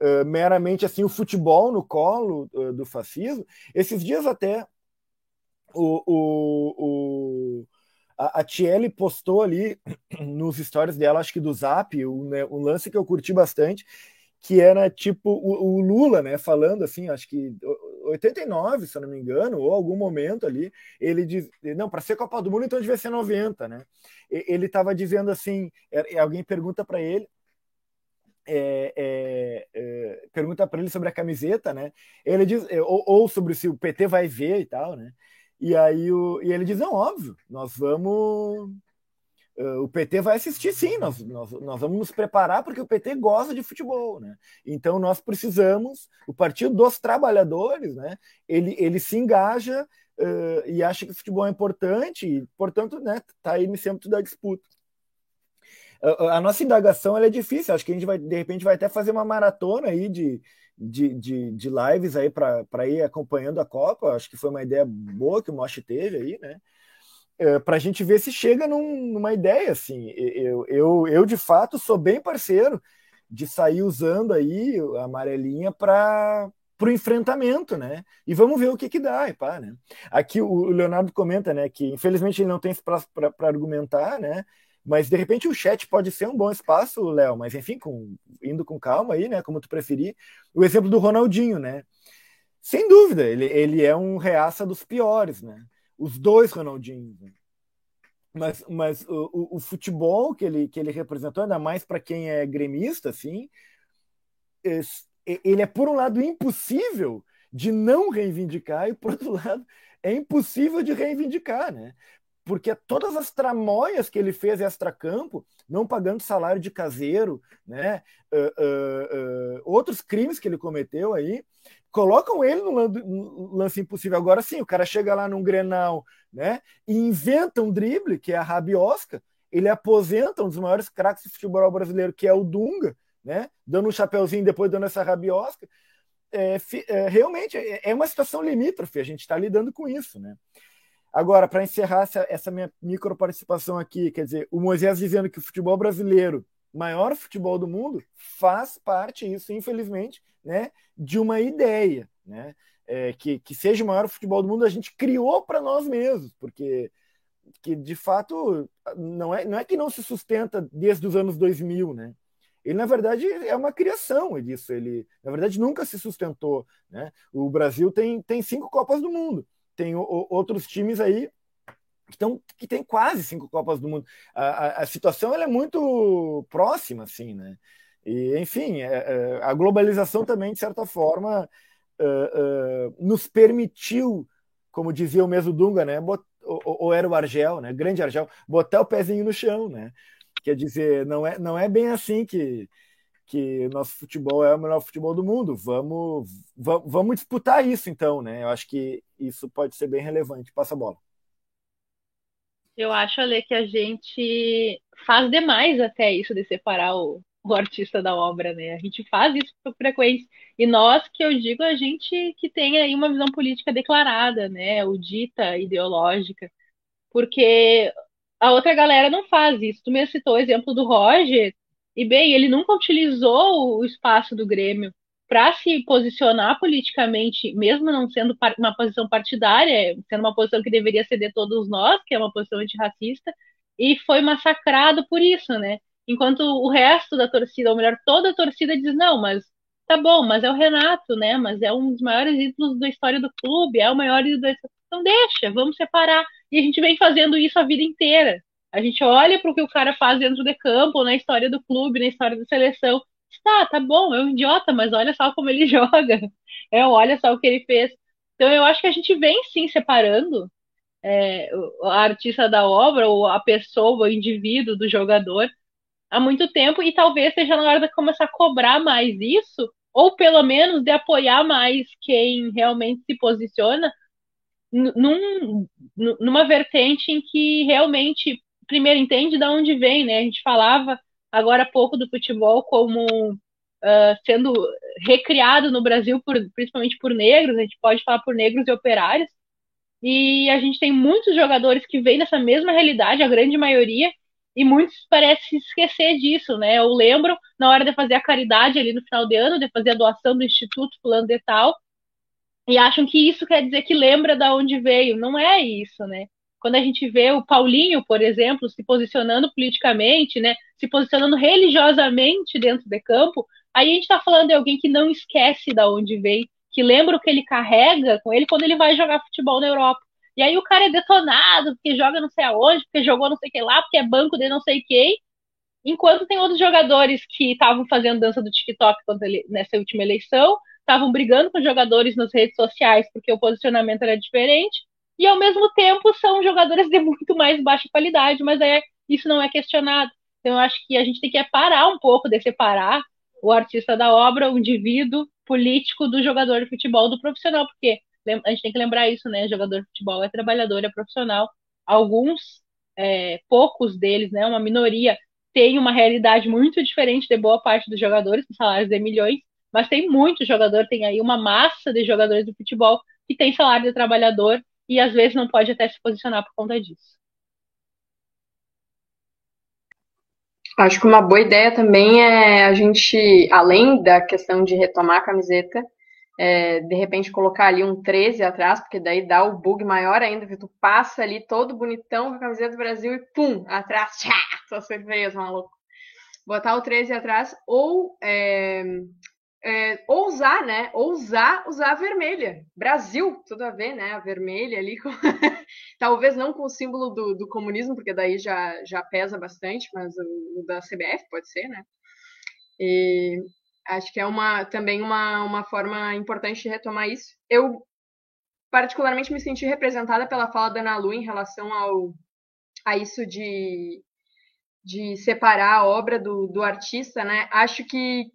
Speaker 4: uh, meramente assim o futebol no colo uh, do fascismo. Esses dias até o, o, o a, a Tiele postou ali *clears throat* nos stories dela, acho que do Zap, um, né, um lance que eu curti bastante, que era tipo o, o, Lula, né, falando assim, acho que 89, se eu não me engano, ou algum momento ali, ele diz, não, para ser Copa do Mundo então devia ser 90, né? Ele estava dizendo assim, é, alguém pergunta para ele, é, é, é, pergunta para ele sobre a camiseta, né? Ele diz, é, ou, ou, sobre se o PT vai ver e tal, né? E aí o, e ele diz, não, óbvio, nós vamos. Uh, o PT vai assistir sim, nós, nós, nós vamos nos preparar porque o PT gosta de futebol, né? Então nós precisamos, o Partido dos Trabalhadores, né? Ele, ele se engaja uh, e acha que o futebol é importante, e, portanto, né, tá aí no centro da disputa a, nossa indagação é difícil. Acho que a gente vai, de repente, vai até fazer uma maratona aí de, de, de, de lives aí para ir acompanhando a Copa. Acho que foi uma ideia boa que o Moshi teve aí, né? É, para a gente ver se chega num, numa ideia assim. Eu, eu, eu, de fato, sou bem parceiro de sair usando aí a amarelinha para para o enfrentamento, né? E vamos ver o que que dá, e pá, né? Aqui o Leonardo comenta, né, que infelizmente ele não tem espaço para argumentar, né? Mas de repente o chat pode ser um bom espaço, Léo, mas enfim, com, indo com calma aí, né? Como tu preferir. O exemplo do Ronaldinho, né? Sem dúvida, ele, ele é um reaça dos piores, né? Os dois Ronaldinhos. Né? Mas, mas o, o, futebol que ele, que ele representou, ainda mais para quem é gremista, assim, ele é, por um lado, impossível de não reivindicar, e por outro lado, é impossível de reivindicar, né? Porque todas as tramóias que ele fez extra-campo, não pagando salário de caseiro, né? Uh, uh, uh, outros crimes que ele cometeu aí, colocam ele no lance impossível. Agora sim, o cara chega lá num Grenal, né? E inventa um drible, que é a Rabiosca, ele aposenta um dos maiores craques do futebol brasileiro, que é o Dunga, né? Dando um chapeuzinho depois dando essa Rabiosca. É, é, realmente é, é uma situação limítrofe, a gente está lidando com isso, né? Agora, para encerrar essa, essa, minha micro participação aqui, quer dizer, o Moisés dizendo que o futebol brasileiro, maior futebol do mundo, faz parte, isso, infelizmente, né, de uma ideia, né? É, que, que seja o maior futebol do mundo, a gente criou para nós mesmos, porque que de fato não é, não é que não se sustenta desde os anos 2000, né? Ele, na verdade, é uma criação disso. Ele, na verdade, nunca se sustentou. Né? O Brasil tem, tem cinco Copas do Mundo. Tem o, outros times aí que, tão, que tem quase cinco Copas do Mundo. A, a, a situação ela é muito próxima, assim, né? E, enfim, é, é, a globalização também, de certa forma, uh, nos permitiu, como dizia o mesmo Dunga, né? Ou, era o Argel, né? Grande Argel, botar o pezinho no chão, né? Quer dizer, não é, não é bem assim que, que nosso futebol é o melhor futebol do mundo. Vamos, vamos disputar isso, então, né? Eu acho que isso pode ser bem relevante. Passa a bola.
Speaker 5: Eu acho, Ale, que a gente faz demais até isso de separar o, o artista da obra, né? A gente faz isso com frequência. E nós, que eu digo, a gente que tem aí uma visão política declarada, né? O dita ideológica. Porque a outra galera não faz isso. Tu me citou o exemplo do Roger, e bem, ele nunca utilizou o espaço do Grêmio para se posicionar politicamente, mesmo não sendo uma posição partidária, sendo uma posição que deveria ceder todos nós, que é uma posição antirracista, e foi massacrado por isso, né? Enquanto o resto da torcida, ou melhor, toda a torcida diz, não, mas tá bom, mas é o Renato, né? Mas é um dos maiores ídolos da história do clube, é o maior ídolo da. Então deixa, vamos separar. E a gente vem fazendo isso a vida inteira. A gente olha para o que o cara faz dentro de campo, na história do clube, na história da seleção. Tá, tá bom, é um idiota, mas olha só como ele *laughs* joga. É, olha só o que ele fez. Então eu acho que a gente vem sim separando é, a artista da obra, ou a pessoa, o indivíduo do jogador, há muito tempo, e talvez seja na hora de começar a cobrar mais isso, ou pelo menos de apoiar mais quem realmente se posiciona num, numa vertente em que realmente, primeiro, entende de onde vem, né? A gente falava agora há pouco do futebol como uh, sendo recriado no Brasil, por, principalmente por negros, a gente pode falar por negros e operários, e a gente tem muitos jogadores que vêm dessa mesma realidade, a grande maioria, e muitos parecem esquecer disso, né? Eu lembro, na hora de fazer a caridade ali no final de ano, de fazer a doação do Instituto Fulano de Tal, e acham que isso quer dizer que lembra da onde veio. Não é isso, né? Quando a gente vê o Paulinho, por exemplo, se posicionando politicamente, né, se posicionando religiosamente dentro de campo, aí a gente está falando de alguém que não esquece da onde veio, que lembra o que ele carrega com ele quando ele vai jogar futebol na Europa. E aí o cara é detonado, porque joga não sei aonde, porque jogou não sei que lá, porque é banco de não sei quem. Enquanto tem outros jogadores que estavam fazendo dança do TikTok ele, nessa última eleição, estavam brigando com jogadores nas redes sociais porque o posicionamento era diferente, e ao mesmo tempo são jogadores de muito mais baixa qualidade, mas é, isso não é questionado. Então eu acho que a gente tem que parar um pouco de separar o artista da obra, o indivíduo político do jogador de futebol do profissional, porque a gente tem que lembrar isso, né? Jogador de futebol é trabalhador, é profissional. Alguns, é, poucos deles, né? Uma minoria tem uma realidade muito diferente de boa parte dos jogadores, com salários de milhões, mas tem muito jogador, tem aí uma massa de jogadores do futebol que tem salário de trabalhador e às vezes não pode até se posicionar por conta disso.
Speaker 2: Acho que uma boa ideia também é a gente, além da questão de retomar a camiseta, é, de repente colocar ali um 13 atrás, porque daí dá o bug maior ainda, que tu passa ali todo bonitão com a camiseta do Brasil e pum, atrás, tchá, só surpresa, maluco. Botar o 13 atrás, ou é, é, ousar, né? Ousar usar a vermelha. Brasil, tudo a ver, né? A vermelha ali, com... *laughs* talvez não com o símbolo do, do, comunismo, porque daí já, já pesa bastante, mas o, o da CBF pode ser, né? E acho que é uma, também uma, uma forma importante de retomar isso. Eu, particularmente, me senti representada pela fala da Ana Lu em relação ao, a isso de, de separar a obra do, do artista, né? Acho que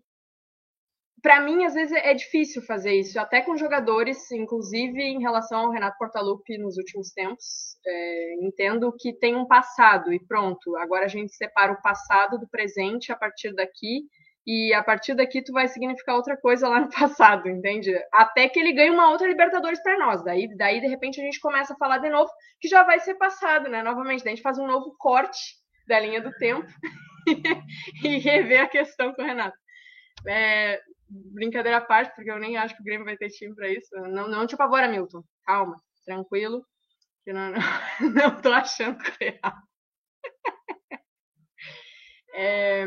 Speaker 2: para mim, às vezes, é difícil fazer isso, até com jogadores, inclusive em relação ao Renato Portaluppi nos últimos tempos. É, entendo que tem um passado e pronto, agora a gente separa o passado do presente a partir daqui, e a partir daqui tu vai significar outra coisa lá no *laughs* passado, entende? Até que ele ganhe uma outra Libertadores para nós. Daí, daí, de repente, a gente começa a falar de novo, que já vai ser passado, né? Novamente, daí a gente faz um novo corte da linha do tempo *laughs* e rever a questão com o Renato. É, brincadeira à parte, porque eu nem acho que o Grêmio vai ter time para isso. Não, não te apavora, Milton. Calma, tranquilo. Que não, não, *laughs* não tô achando real. *laughs* É,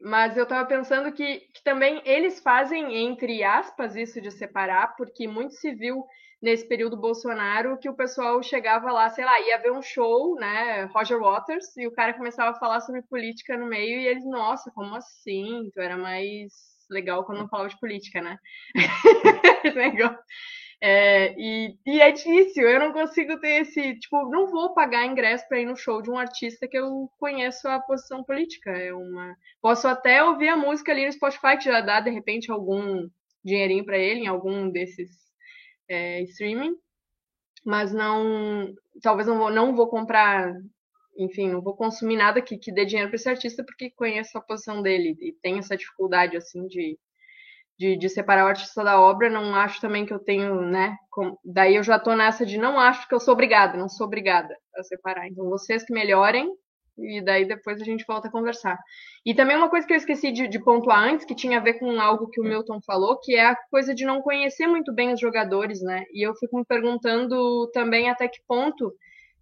Speaker 2: mas eu estava pensando que, que, também eles fazem, entre aspas, isso de separar, porque muito se viu nesse período Bolsonaro que o pessoal chegava lá, sei lá, ia ver um show, né, Roger Waters, e o cara começava a falar sobre política no meio, e eles, nossa, como assim? Tu era mais legal quando não falava de política, né? *laughs* legal. É, e, e, é difícil, eu não consigo ter esse. Tipo, não vou pagar ingresso para ir no show de um artista que eu conheço a posição política. É uma. Posso até ouvir a música ali no Spotify, que já dá, de repente, algum dinheirinho para ele em algum desses é, streaming, mas não. Talvez não vou, não vou comprar enfim, não vou consumir nada que, que dê dinheiro para esse artista porque conheço a posição dele e tem essa dificuldade, assim, de, de, de, separar o artista da obra. Não acho também que eu tenho, né? Com, daí eu já tô nessa de não acho que eu sou obrigada, não sou obrigada a separar. Então, vocês que melhorem e daí depois a gente volta a conversar. E também uma coisa que eu esqueci de, de pontuar antes, que tinha a ver com algo que o Milton falou, que é a coisa de não conhecer muito bem os jogadores, né? E eu fico me perguntando também até que ponto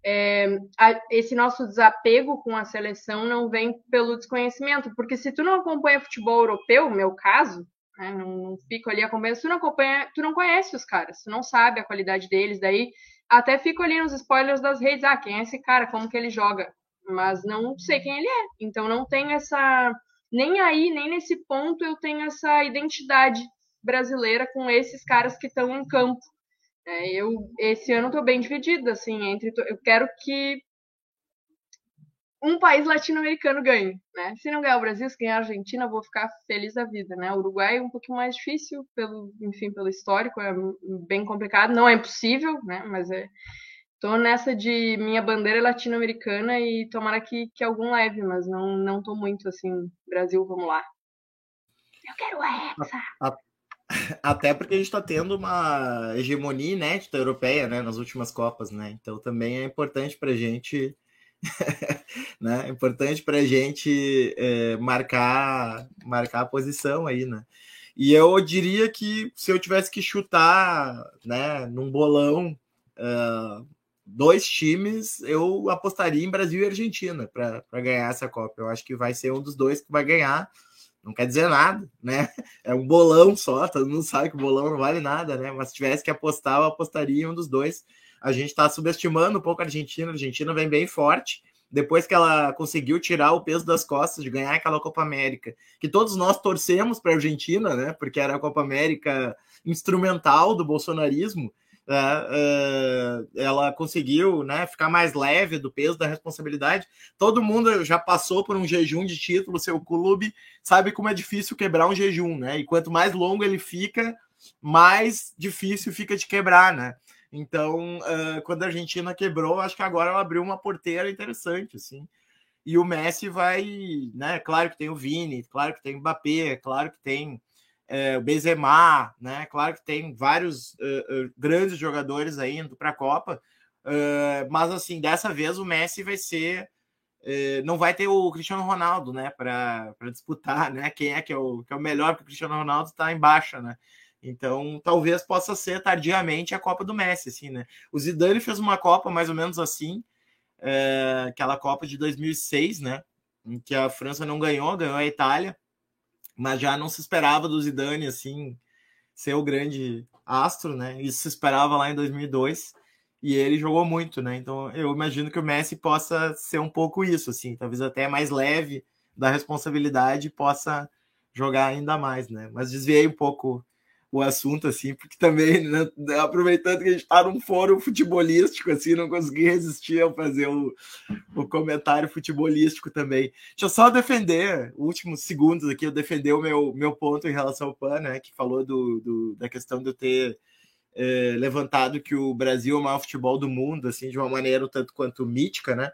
Speaker 2: é, a, esse nosso desapego com a seleção não vem pelo desconhecimento, porque se tu não acompanha futebol europeu, meu caso, né, não, não, fico ali acompanhando, tu não acompanha, tu não conhece os caras, tu não sabe a qualidade deles, daí até fico ali nos spoilers das redes, ah, quem é esse cara, como que ele joga, mas não sei quem ele é, então não tenho essa, nem aí, nem nesse ponto eu tenho essa identidade brasileira com esses caras que estão em campo, é, eu esse ano estou bem dividida, assim, entre eu quero que um país latino-americano ganhe, né? Se não ganhar o Brasil, se ganhar a Argentina, eu vou ficar feliz da vida, né? O Uruguai é um pouquinho mais difícil, pelo, enfim, pelo histórico, é bem complicado, não é impossível, né? Mas é, tô nessa de minha bandeira latino-americana e tomara que, que algum leve, mas não, não tô muito assim, Brasil, vamos lá. Eu quero a Hexa!
Speaker 1: Até porque a gente está tendo uma hegemonia inédita europeia né, nas últimas Copas, né? Então também é importante para a gente. *laughs* né? É importante para a gente é, marcar, marcar a posição aí, né? E eu diria que se eu tivesse que chutar né, num bolão uh, dois times, eu apostaria em Brasil e Argentina para ganhar essa Copa. Eu acho que vai ser um dos dois que vai ganhar não quer dizer nada, né? *laughs* É um bolão só, todo mundo sabe que o bolão não vale nada, né? Mas se tivesse que apostar, eu apostaria em um dos dois. A gente está subestimando um pouco a Argentina, a Argentina vem bem forte. Depois que ela conseguiu tirar o peso das costas de ganhar aquela Copa América, que todos nós torcemos para a Argentina, né? Porque era a Copa América instrumental do bolsonarismo. Uh, ela conseguiu né, ficar mais leve do peso da responsabilidade. Todo mundo já passou por um jejum de título, seu clube sabe como é difícil quebrar um jejum, né? E quanto mais longo ele fica, mais difícil fica de quebrar, né? Então, uh, quando a Argentina quebrou, acho que agora ela abriu uma porteira interessante, assim. E o Messi vai, né? Claro que tem o Vini, claro que tem o Mbappé, claro que tem é, o Benzema, né? Claro que tem vários uh, uh, grandes jogadores aí indo para a Copa, uh, mas assim, dessa vez o Messi vai ser. não vai ter o Cristiano Ronaldo, né? Para disputar, né? Quem é que é o, que é o melhor, porque o Cristiano Ronaldo está em baixa, né? Então, talvez possa ser tardiamente a Copa do Messi, assim, né? O Zidane fez uma Copa mais ou menos assim, aquela Copa de 2006, né? Em que a França não ganhou, ganhou a Itália, mas já não se esperava do Zidane, assim, ser o grande astro, né? Isso se esperava lá em 2002 e ele jogou muito, né? Então, eu imagino que o Messi possa ser um pouco isso, assim, talvez até mais leve da responsabilidade possa jogar ainda mais, né? Mas desviei um pouco o assunto, assim, porque também, né, aproveitando que a gente está num fórum futebolístico, assim, não consegui resistir a fazer o, o comentário futebolístico também. Deixa eu só defender, últimos segundos aqui, eu defender o meu, meu ponto em relação ao PAN, né, que falou do, do da questão de eu ter é, levantado que o Brasil é o maior futebol do mundo, assim, de uma maneira tanto quanto mítica, né,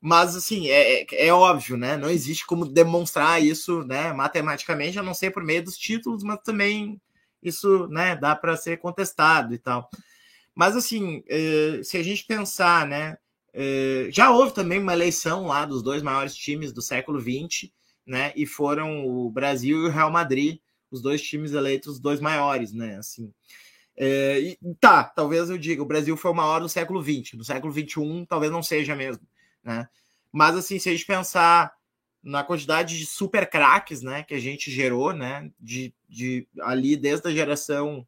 Speaker 1: mas, assim, é, é, é, óbvio, né? Não existe como demonstrar isso, né? Matematicamente, a não ser por meio dos títulos, mas também isso, né? Dá para ser contestado e tal. Mas, assim, é, se a gente pensar, né? É, já houve também uma eleição lá dos dois maiores times do século XX, né? E foram o Brasil e o Real Madrid, os dois times eleitos os dois maiores, né? Assim. É, e, tá, talvez eu diga, o Brasil foi o maior do século XX. No século XXI, talvez não seja mesmo né? Mas assim, se a gente pensar na quantidade de super craques, né, que a gente gerou, né, de, de ali desde a geração,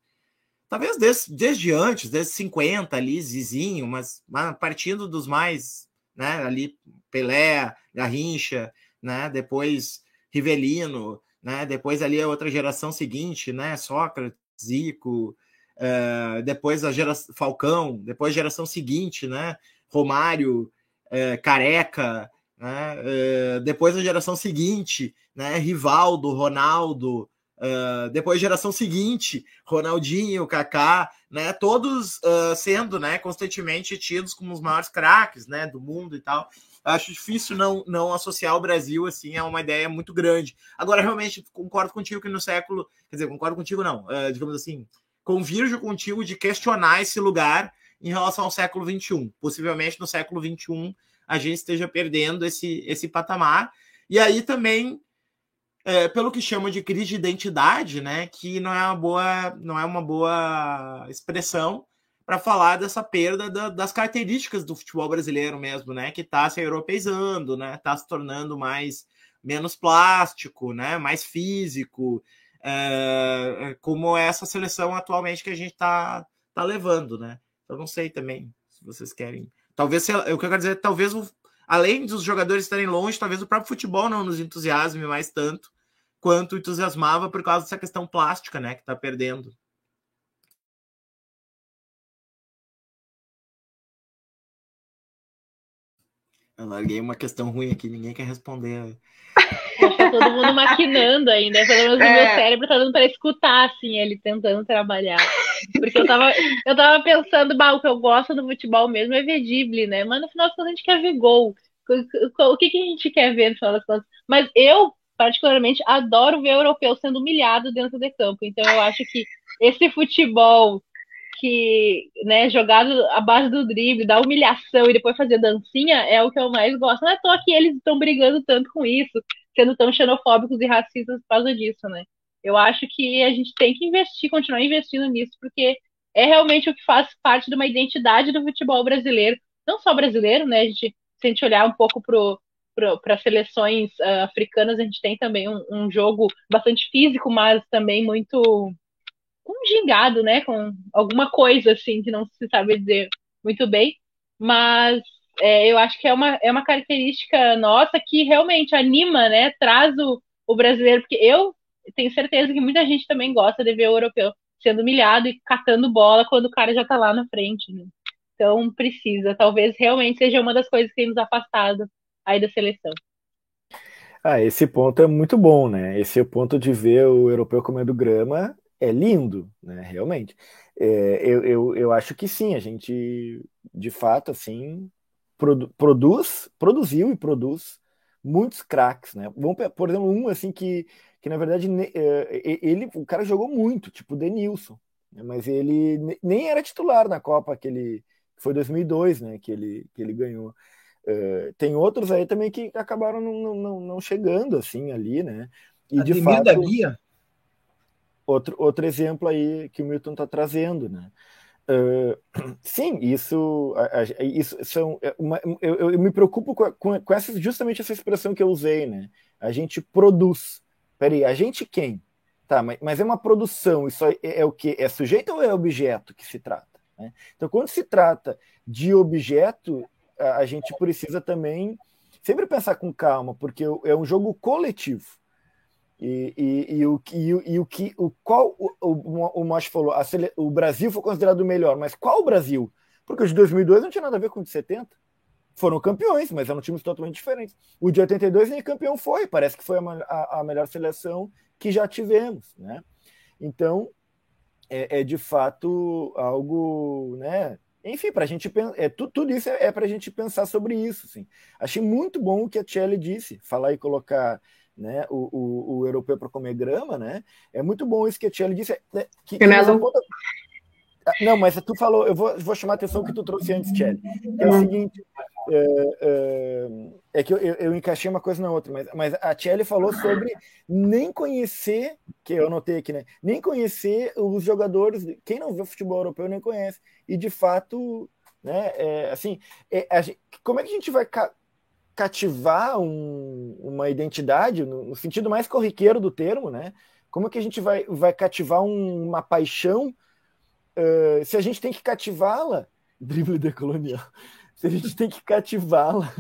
Speaker 1: talvez desde, desde antes, desde 50 ali, Zizinho, mas, mas partindo dos mais, né, ali Pelé, Garrincha, né, depois Rivelino, né, depois ali a outra geração seguinte, né, Sócrates, Zico, uh, depois a geração Falcão, depois a geração seguinte, né, Romário, é, Careca, né? É, depois a geração seguinte, né? Rivaldo, Ronaldo, é, depois geração seguinte, Ronaldinho, Kaká, né? Todos uh, sendo, né? Constantemente tidos como os maiores craques, né? Do mundo e tal. Acho difícil não, não associar o Brasil assim a uma ideia muito grande. Agora, realmente, concordo contigo que no século, quer dizer, concordo contigo não, uh, digamos assim, convirjo contigo de questionar esse lugar em relação ao século XXI. Possivelmente no século XXI a gente esteja perdendo esse, esse patamar. E aí também, é, pelo que chama de crise de identidade, né, que não é uma boa, não é uma boa expressão para falar dessa perda da, das características do futebol brasileiro mesmo, né, que está se europeizando, né, está se tornando mais menos plástico, né, mais físico, é, como essa seleção atualmente que a gente está tá levando, né? Eu não sei também se vocês querem. Talvez, o que eu quero dizer, talvez, além dos jogadores estarem longe, talvez o próprio futebol não nos entusiasme mais tanto quanto entusiasmava por causa dessa questão plástica, né, que está perdendo. Eu larguei uma questão ruim aqui, ninguém quer responder.
Speaker 5: Tá todo mundo maquinando ainda. Pelo menos é. o meu cérebro tá dando para escutar, assim, ele tentando trabalhar. Porque eu tava, eu tava pensando, bah, o que eu gosto do futebol mesmo é ver drible, né? Mas no final das contas a gente quer ver gol. O que, que a gente quer ver no final das contas? Mas eu, particularmente, adoro ver europeu sendo humilhado dentro de campo. Então eu acho que esse futebol que, né, jogado à base do drible, da humilhação e depois fazer dancinha é o que eu mais gosto. Não é toa que eles estão brigando tanto com isso, sendo tão xenofóbicos e racistas por causa disso, né? Eu acho que a gente tem que investir, continuar investindo nisso, porque é realmente o que faz parte de uma identidade do futebol brasileiro, não só brasileiro, né? A gente, se a gente olhar um pouco para seleções uh, africanas, a gente tem também um, um, jogo bastante físico, mas também muito com gingado, né? Com alguma coisa assim que não se sabe dizer muito bem. Mas é, eu acho que é uma, é uma característica nossa que realmente anima, né? Traz o, o brasileiro, porque eu tenho certeza que muita gente também gosta de ver o europeu sendo humilhado e catando bola quando o cara já tá lá na frente, né? Então precisa, talvez realmente seja uma das coisas que tem nos afastado aí da seleção.
Speaker 4: Ah, esse ponto é muito bom, né? Esse é o ponto de ver o europeu comendo grama é lindo, né? Realmente. É, eu, eu, eu acho que sim, a gente, de fato, assim, produ produz, produziu e produz muitos craques, né? Por exemplo, um assim que que na verdade é, ele, o cara jogou muito, tipo o Denilson, né? mas ele nem era titular na Copa que ele foi 2002, né? Que ele que ele ganhou. Uh, tem outros aí também que acabaram não, não, não chegando assim ali, né?
Speaker 3: E Ademir de fato. Guia?
Speaker 4: outro, outro exemplo aí que o Milton está trazendo, né? Uh, *clears throat* sim, isso, isso são é uma, eu, eu, me preocupo com, com, com, essa, justamente essa expressão que eu usei, né? A gente produz. Peraí, a gente quem? Tá, mas, mas é uma produção, isso é, é, o que? É sujeito ou é objeto que se trata? Né? Então, quando se trata de objeto, a, a gente precisa também sempre pensar com calma, porque é um jogo coletivo. E, e, e, o, e, e o que o qual o, o, o Mosh falou, sele, o Brasil foi considerado o melhor, mas qual o Brasil? Porque o de 2002 não tinha nada a ver com o de 70. Foram campeões, mas eram times totalmente diferentes. O de 82 nem campeão foi, parece que foi a, a, a melhor seleção que já tivemos, né? Então, é, é de fato algo, né? Enfim, para a gente pensar, é, tudo, tudo isso é, é para a gente pensar sobre isso. Assim. Achei muito bom o que a Tchelle disse, falar e colocar né, o, o, o europeu para comer grama, né? É muito bom isso que a Tiele disse. Né, que, que não. Ah, não, mas tu falou, eu vou, vou chamar a atenção que tu trouxe antes, Tiele. É o seguinte, é, é, é que eu, eu, eu, encaixei uma coisa na outra, mas, mas a Tiele falou sobre nem conhecer, que eu anotei aqui, né? Nem conhecer os jogadores, quem não vê futebol europeu nem conhece. E de fato, né? É, assim, é, gente, como é que a gente vai cativar um, uma identidade, no, no, sentido mais corriqueiro do termo, né? Como é que a gente vai, vai cativar um, uma paixão uh, se a gente tem que cativá-la? *laughs* Drible decolonial. Se a gente tem que cativá-la.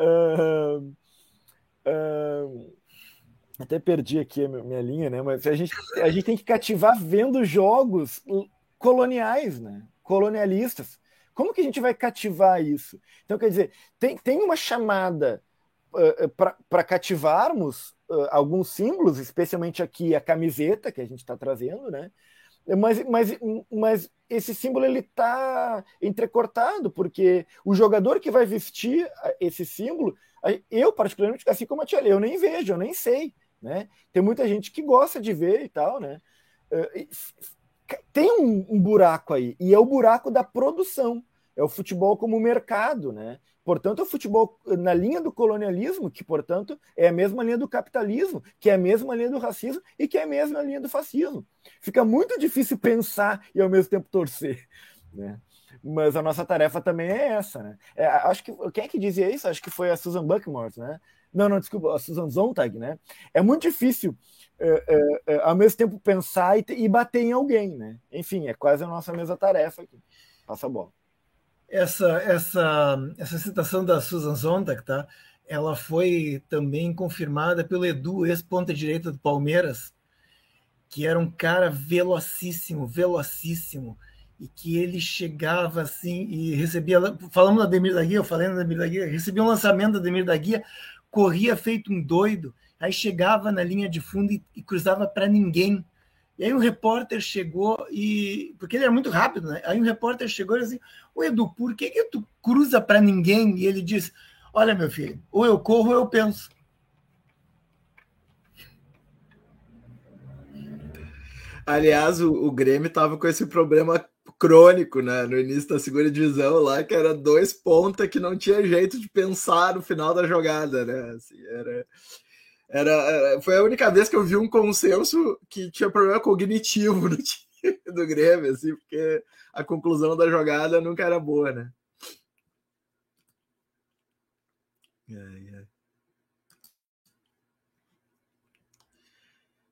Speaker 4: Uh, uh, até perdi aqui a minha linha, né? Mas a gente, a gente tem que cativar vendo jogos coloniais, né? Colonialistas. Como que a gente vai cativar isso? Então, quer dizer, tem, tem uma chamada uh, para cativarmos uh, alguns símbolos, especialmente aqui a camiseta que a gente está trazendo, né? Mas, mas, mas esse símbolo ele está entrecortado, porque o jogador que vai vestir esse símbolo, eu particularmente, assim como a Tia eu nem vejo, eu nem sei, né? Tem muita gente que gosta de ver e tal, né? Tem um, um buraco aí, e é o buraco da produção é o futebol como mercado, né? Portanto, é o futebol na linha do colonialismo, que, portanto, é a mesma linha do capitalismo, que é a mesma linha do racismo e que é a mesma linha do fascismo. Fica muito difícil pensar e, ao mesmo tempo, torcer, né? Mas a nossa tarefa também é essa, né? É, acho que quem é que dizia isso? Acho que foi a Susan Buckmore, né? Não, não, desculpa, a Susan Zontag, né? É muito difícil, é, é, é, ao mesmo tempo, pensar e, e bater em alguém, né? Enfim, é quase a nossa mesma tarefa aqui. Passa a bola
Speaker 3: essa, essa, essa citação da Susan Sontag, tá? ela foi também confirmada pelo Edu, ex-ponta direita do Palmeiras, que era um cara velocíssimo, velocíssimo, e que ele chegava assim e recebia, falamos da Ademir da Guia, eu falei da Ademir da Guia, recebia um lançamento da Ademir da Guia, corria feito um doido, aí chegava na linha de fundo e, e cruzava para ninguém, e aí um repórter chegou e. Porque ele era muito rápido, né? Aí um repórter chegou e disse assim: Ô Edu, por que, que tu cruza para ninguém? E ele diz: Olha, meu filho, ou eu corro ou eu penso.
Speaker 1: Aliás, o, o Grêmio estava com esse problema crônico, né? No início da segunda divisão lá, que era dois pontas que não tinha jeito de pensar no final da jogada, né? Assim, era era, foi a única vez que eu vi um consenso que tinha problema cognitivo *laughs* no time do Grêmio, assim, porque a conclusão da jogada nunca era boa, né?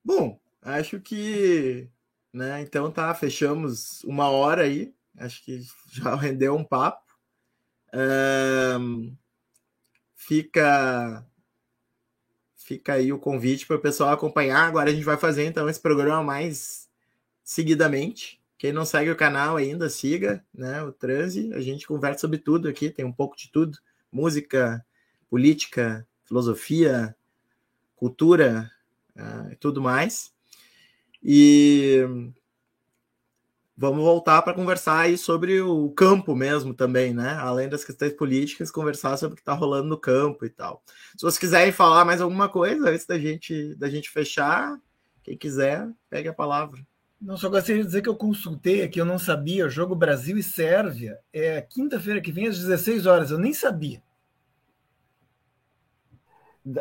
Speaker 1: Bom, acho que, né? Então tá, fechamos uma hora aí. Acho que já *laughs* rendeu um papo. Um, fica fica aí o convite para o pessoal acompanhar. Agora a gente vai fazer então esse programa mais seguidamente. Quem não segue o canal ainda, siga, né? O Transe. A gente conversa sobre tudo aqui, tem um pouco de tudo: música, política, filosofia, cultura uh, tudo mais. E vamos voltar para conversar aí sobre o campo mesmo também, né? Além das questões políticas, conversar sobre o que está rolando no campo e tal. Se vocês quiserem falar mais alguma coisa antes da gente, da gente fechar, quem quiser, pegue a palavra.
Speaker 3: Não, só gostaria de dizer que eu consultei aqui, eu não sabia, jogo Brasil e Sérvia é quinta-feira que vem às 16 horas, eu nem sabia.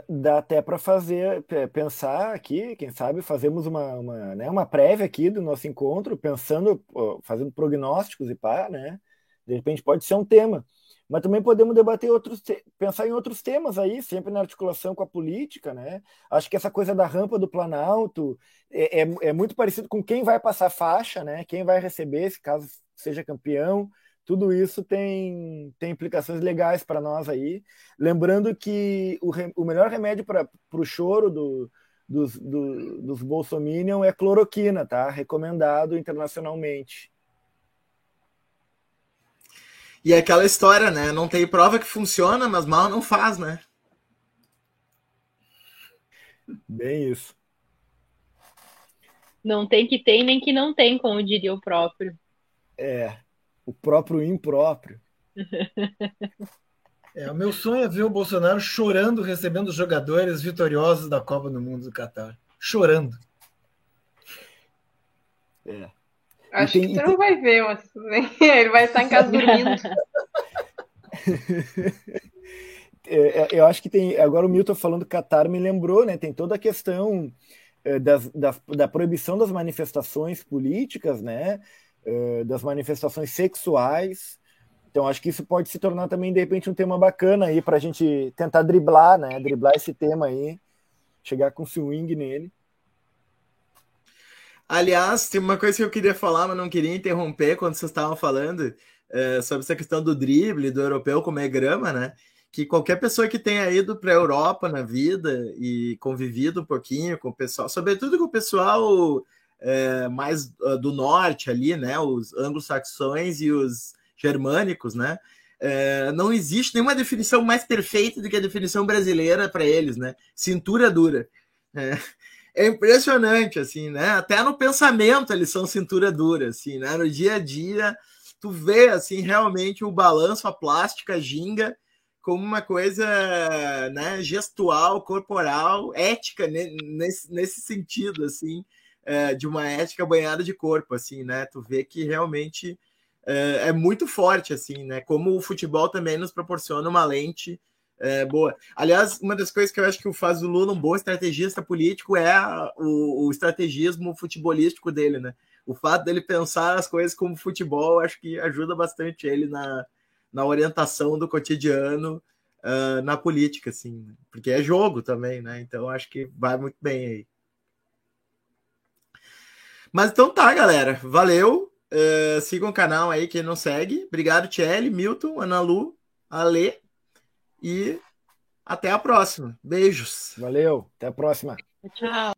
Speaker 4: Dá até para fazer, pensar aqui, quem sabe fazemos uma, uma, né, uma prévia aqui do nosso encontro, pensando, fazendo prognósticos e pá, né? De repente pode ser um tema. Mas também podemos debater outros, pensar em outros temas aí, sempre na articulação com a política, né? Acho que essa coisa da rampa do Planalto é, é, é muito parecido com quem vai passar faixa, né? Quem vai receber, se caso seja campeão tudo isso tem, tem implicações legais para nós aí. Lembrando que o, o melhor remédio para o choro do, dos, do, dos bolsominion é cloroquina, tá? Recomendado internacionalmente.
Speaker 1: E é aquela história, né? Não tem prova que funciona, mas mal não faz, né?
Speaker 4: Bem isso.
Speaker 5: Não tem que tem, nem que não tem, como diria o próprio.
Speaker 4: É o próprio impróprio.
Speaker 3: É, o meu sonho é ver o Bolsonaro chorando recebendo os jogadores vitoriosos da Copa do Mundo do Catar. Chorando.
Speaker 2: É. Acho tem, que você tem... não vai ver, mas *laughs* ele vai estar em casa dormindo. *laughs*
Speaker 4: É, é, eu acho que tem. Agora o Milton falando Catar me lembrou, né? Tem toda a questão é, das, da, da proibição das manifestações políticas, né? Eh, das manifestações sexuais. Então, acho que isso pode se tornar também, de repente, um tema bacana aí para a gente tentar driblar, né? Driblar esse tema aí, chegar com swing nele.
Speaker 1: Aliás, tem uma coisa que eu queria falar, mas não queria interromper quando vocês estavam falando é, sobre essa questão do drible, do europeu comer grama, né? Que qualquer pessoa que tenha ido para a Europa na vida e convivido um pouquinho com o pessoal, sobretudo com o pessoal é, mais uh, do norte ali, né? Os anglo-saxões e os germânicos, né? É, não existe nenhuma definição mais perfeita do que a definição brasileira para eles, né? Cintura dura. É, é, impressionante, assim, né? Até no pensamento eles são cintura dura, assim, né? No dia a dia, tu vê, assim, realmente o balanço, a plástica, a ginga, como uma coisa né, gestual, corporal, ética, nesse, nesse sentido, assim, é, de uma ética banhada de corpo, assim, né? Tu vê que realmente é, é, muito forte, assim, né? Como o futebol também nos proporciona uma lente é, boa. Aliás, uma das coisas que eu acho que faz o Lula um bom estrategista político é o, o estrategismo futebolístico dele, né? O fato dele pensar as coisas como futebol, acho que ajuda bastante ele na, na orientação do cotidiano uh, na política, assim, né? porque é jogo também, né? Então acho que vai muito bem aí. Mas então tá, galera. Valeu. Uh, sigam o canal aí, quem não segue. Obrigado, Tchelle, Milton, Ana Lu, Ale. E até a próxima. Beijos.
Speaker 4: Valeu. Até a próxima.
Speaker 5: Tchau.